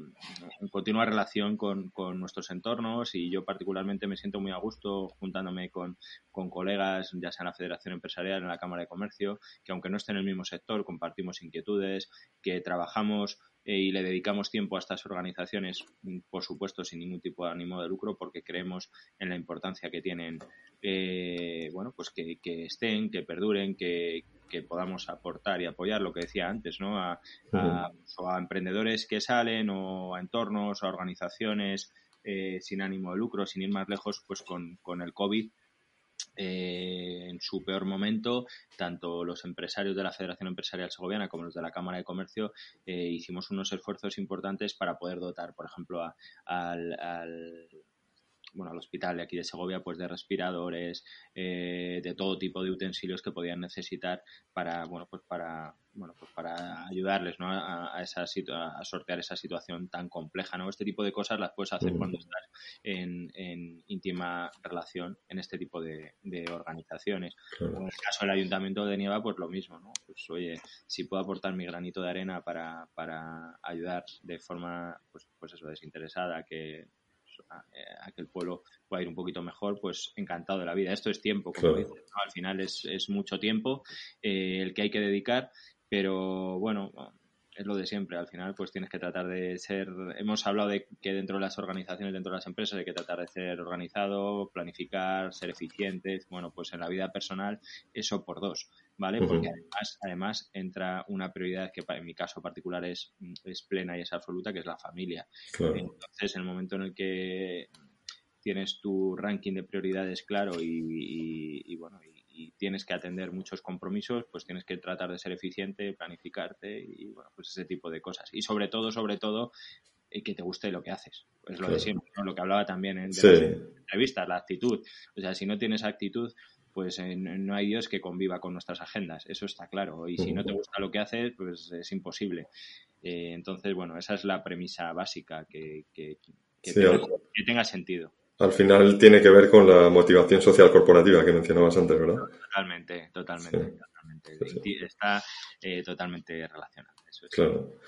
en continua relación con, con, nuestros entornos. Y yo particularmente me siento muy a gusto juntándome con, con colegas, ya sea en la Federación Empresarial, en la Cámara de Comercio, que aunque no esté en el mismo sector, compartimos inquietudes, que trabajamos y le dedicamos tiempo a estas organizaciones, por supuesto, sin ningún tipo de ánimo de lucro, porque creemos en la importancia que tienen, eh, bueno, pues que, estén, que perduren, que, podamos aportar y apoyar lo que decía antes, ¿no? A, a, emprendedores que salen o a entornos, a organizaciones eh, sin ánimo de lucro, sin ir más lejos, pues con, con el COVID eh, en su peor momento, tanto los empresarios de la Federación Empresarial Segoviana como los de la Cámara de Comercio eh, hicimos unos esfuerzos importantes para poder dotar, por ejemplo, al, bueno, al hospital de aquí de Segovia, pues de respiradores, eh, de todo tipo de utensilios que podían necesitar para, bueno, pues para, bueno, pues para ayudarles, ¿no? A, esa a sortear esa situación tan compleja, ¿no? Este tipo de cosas las puedes hacer cuando estás en, íntima relación en este tipo de, organizaciones. En el caso del Ayuntamiento de Nieva, pues lo mismo, ¿no? Pues oye, si puedo aportar mi granito de arena para, para ayudar de forma, pues, pues eso, desinteresada, que a, que el pueblo pueda ir un poquito mejor, pues encantado de la vida. Esto es tiempo, como dices, al final es, es mucho tiempo eh, el que hay que dedicar, pero bueno, es lo de siempre. Al final, pues tienes que tratar de ser. Hemos hablado de que dentro de las organizaciones, dentro de las empresas, hay que tratar de ser organizado, planificar, ser eficientes. Bueno, pues en la vida personal, eso por dos, ¿vale? Porque además, además entra una prioridad que en mi caso particular es, es plena y es absoluta, que es la familia. Entonces, en el momento en el que tienes tu ranking de prioridades claro y, y bueno, y y tienes que atender muchos compromisos, pues tienes que tratar de ser eficiente, planificarte y bueno, pues ese tipo de cosas. Y sobre todo, sobre todo, eh, que te guste lo que haces. Es lo de siempre, lo que hablaba también en las entrevistas, la actitud. O sea, si no tienes actitud, pues eh, no hay Dios que conviva con nuestras agendas, eso está claro. Y si no te gusta lo que haces, pues es imposible. Eh, entonces, bueno, esa es la premisa básica, que, que, que tenga sentido al final tiene que ver con la motivación social corporativa que mencionabas antes, ¿verdad? Totalmente, totalmente, Está eh, totalmente relacionado. Claro.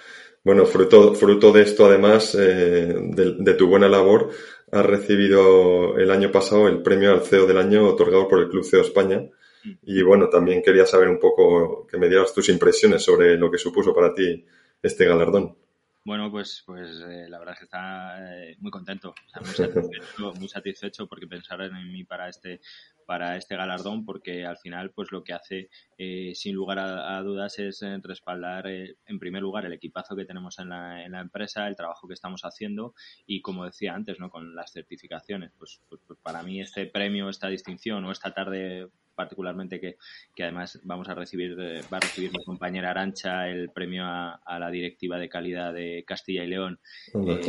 Bueno, fruto, fruto de esto, además, eh, de, tu buena labor, has recibido el año pasado el premio al CEO del año otorgado por el Club CEO España. Mm. Y bueno, también quería saber un poco, que me dieras tus impresiones sobre lo que supuso para ti este galardón. Bueno, pues, pues eh, la verdad es que está eh, muy contento, muy, satisfecho, muy satisfecho porque pensaron en mí para este para este galardón porque al final pues lo que hace eh, sin lugar a, dudas es respaldar en primer lugar el equipazo que tenemos en la, en la, empresa el trabajo que estamos haciendo y como decía antes no con las certificaciones pues, pues, pues para mí este premio esta distinción o esta tarde particularmente que, que además vamos a recibir, eh, va a recibir mi compañera Arancha el premio a, la directiva de calidad de Castilla y León. Eh,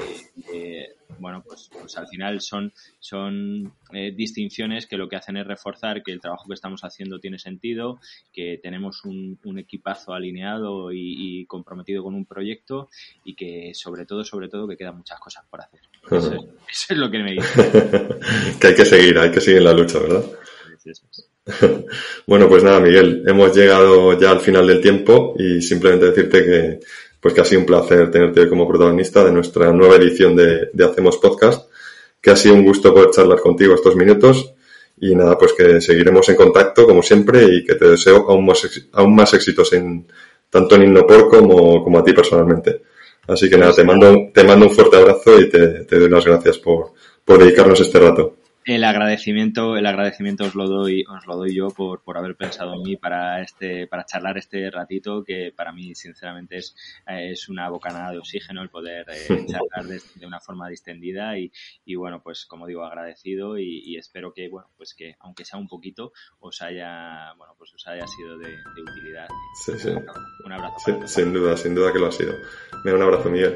eh, bueno, pues, pues, al final son, son distinciones que lo que hacen es reforzar que el trabajo que estamos haciendo tiene sentido, que tenemos un, equipazo alineado y, comprometido con un proyecto y que sobre todo, sobre todo, que quedan muchas cosas por hacer. Eso, es lo que me dice. que hay que seguir, hay que seguir la lucha, ¿verdad? bueno, pues nada, Miguel, hemos llegado ya al final del tiempo y simplemente decirte que, pues que ha sido un placer tenerte como protagonista de nuestra nueva edición de, Hacemos Podcast, que ha sido un gusto poder charlar contigo estos minutos. Y nada, pues que seguiremos en contacto como siempre y que te deseo aún más, aún más éxitos en, tanto en Innopor como, como a ti personalmente. Así que nada, te mando, te mando un fuerte abrazo y te, te doy las gracias por, por dedicarnos este rato el agradecimiento, el agradecimiento os lo doy, os lo doy yo por, por haber pensado en mí para este, para charlar este ratito que para mí sinceramente es, es una bocanada de oxígeno el poder eh, charlar de, una forma distendida y, y, bueno pues como digo agradecido y, espero que bueno pues que aunque sea un poquito os haya bueno pues os haya sido de, utilidad. Sí, sí. Un abrazo. sin duda, sin duda que lo ha sido. Un abrazo Miguel.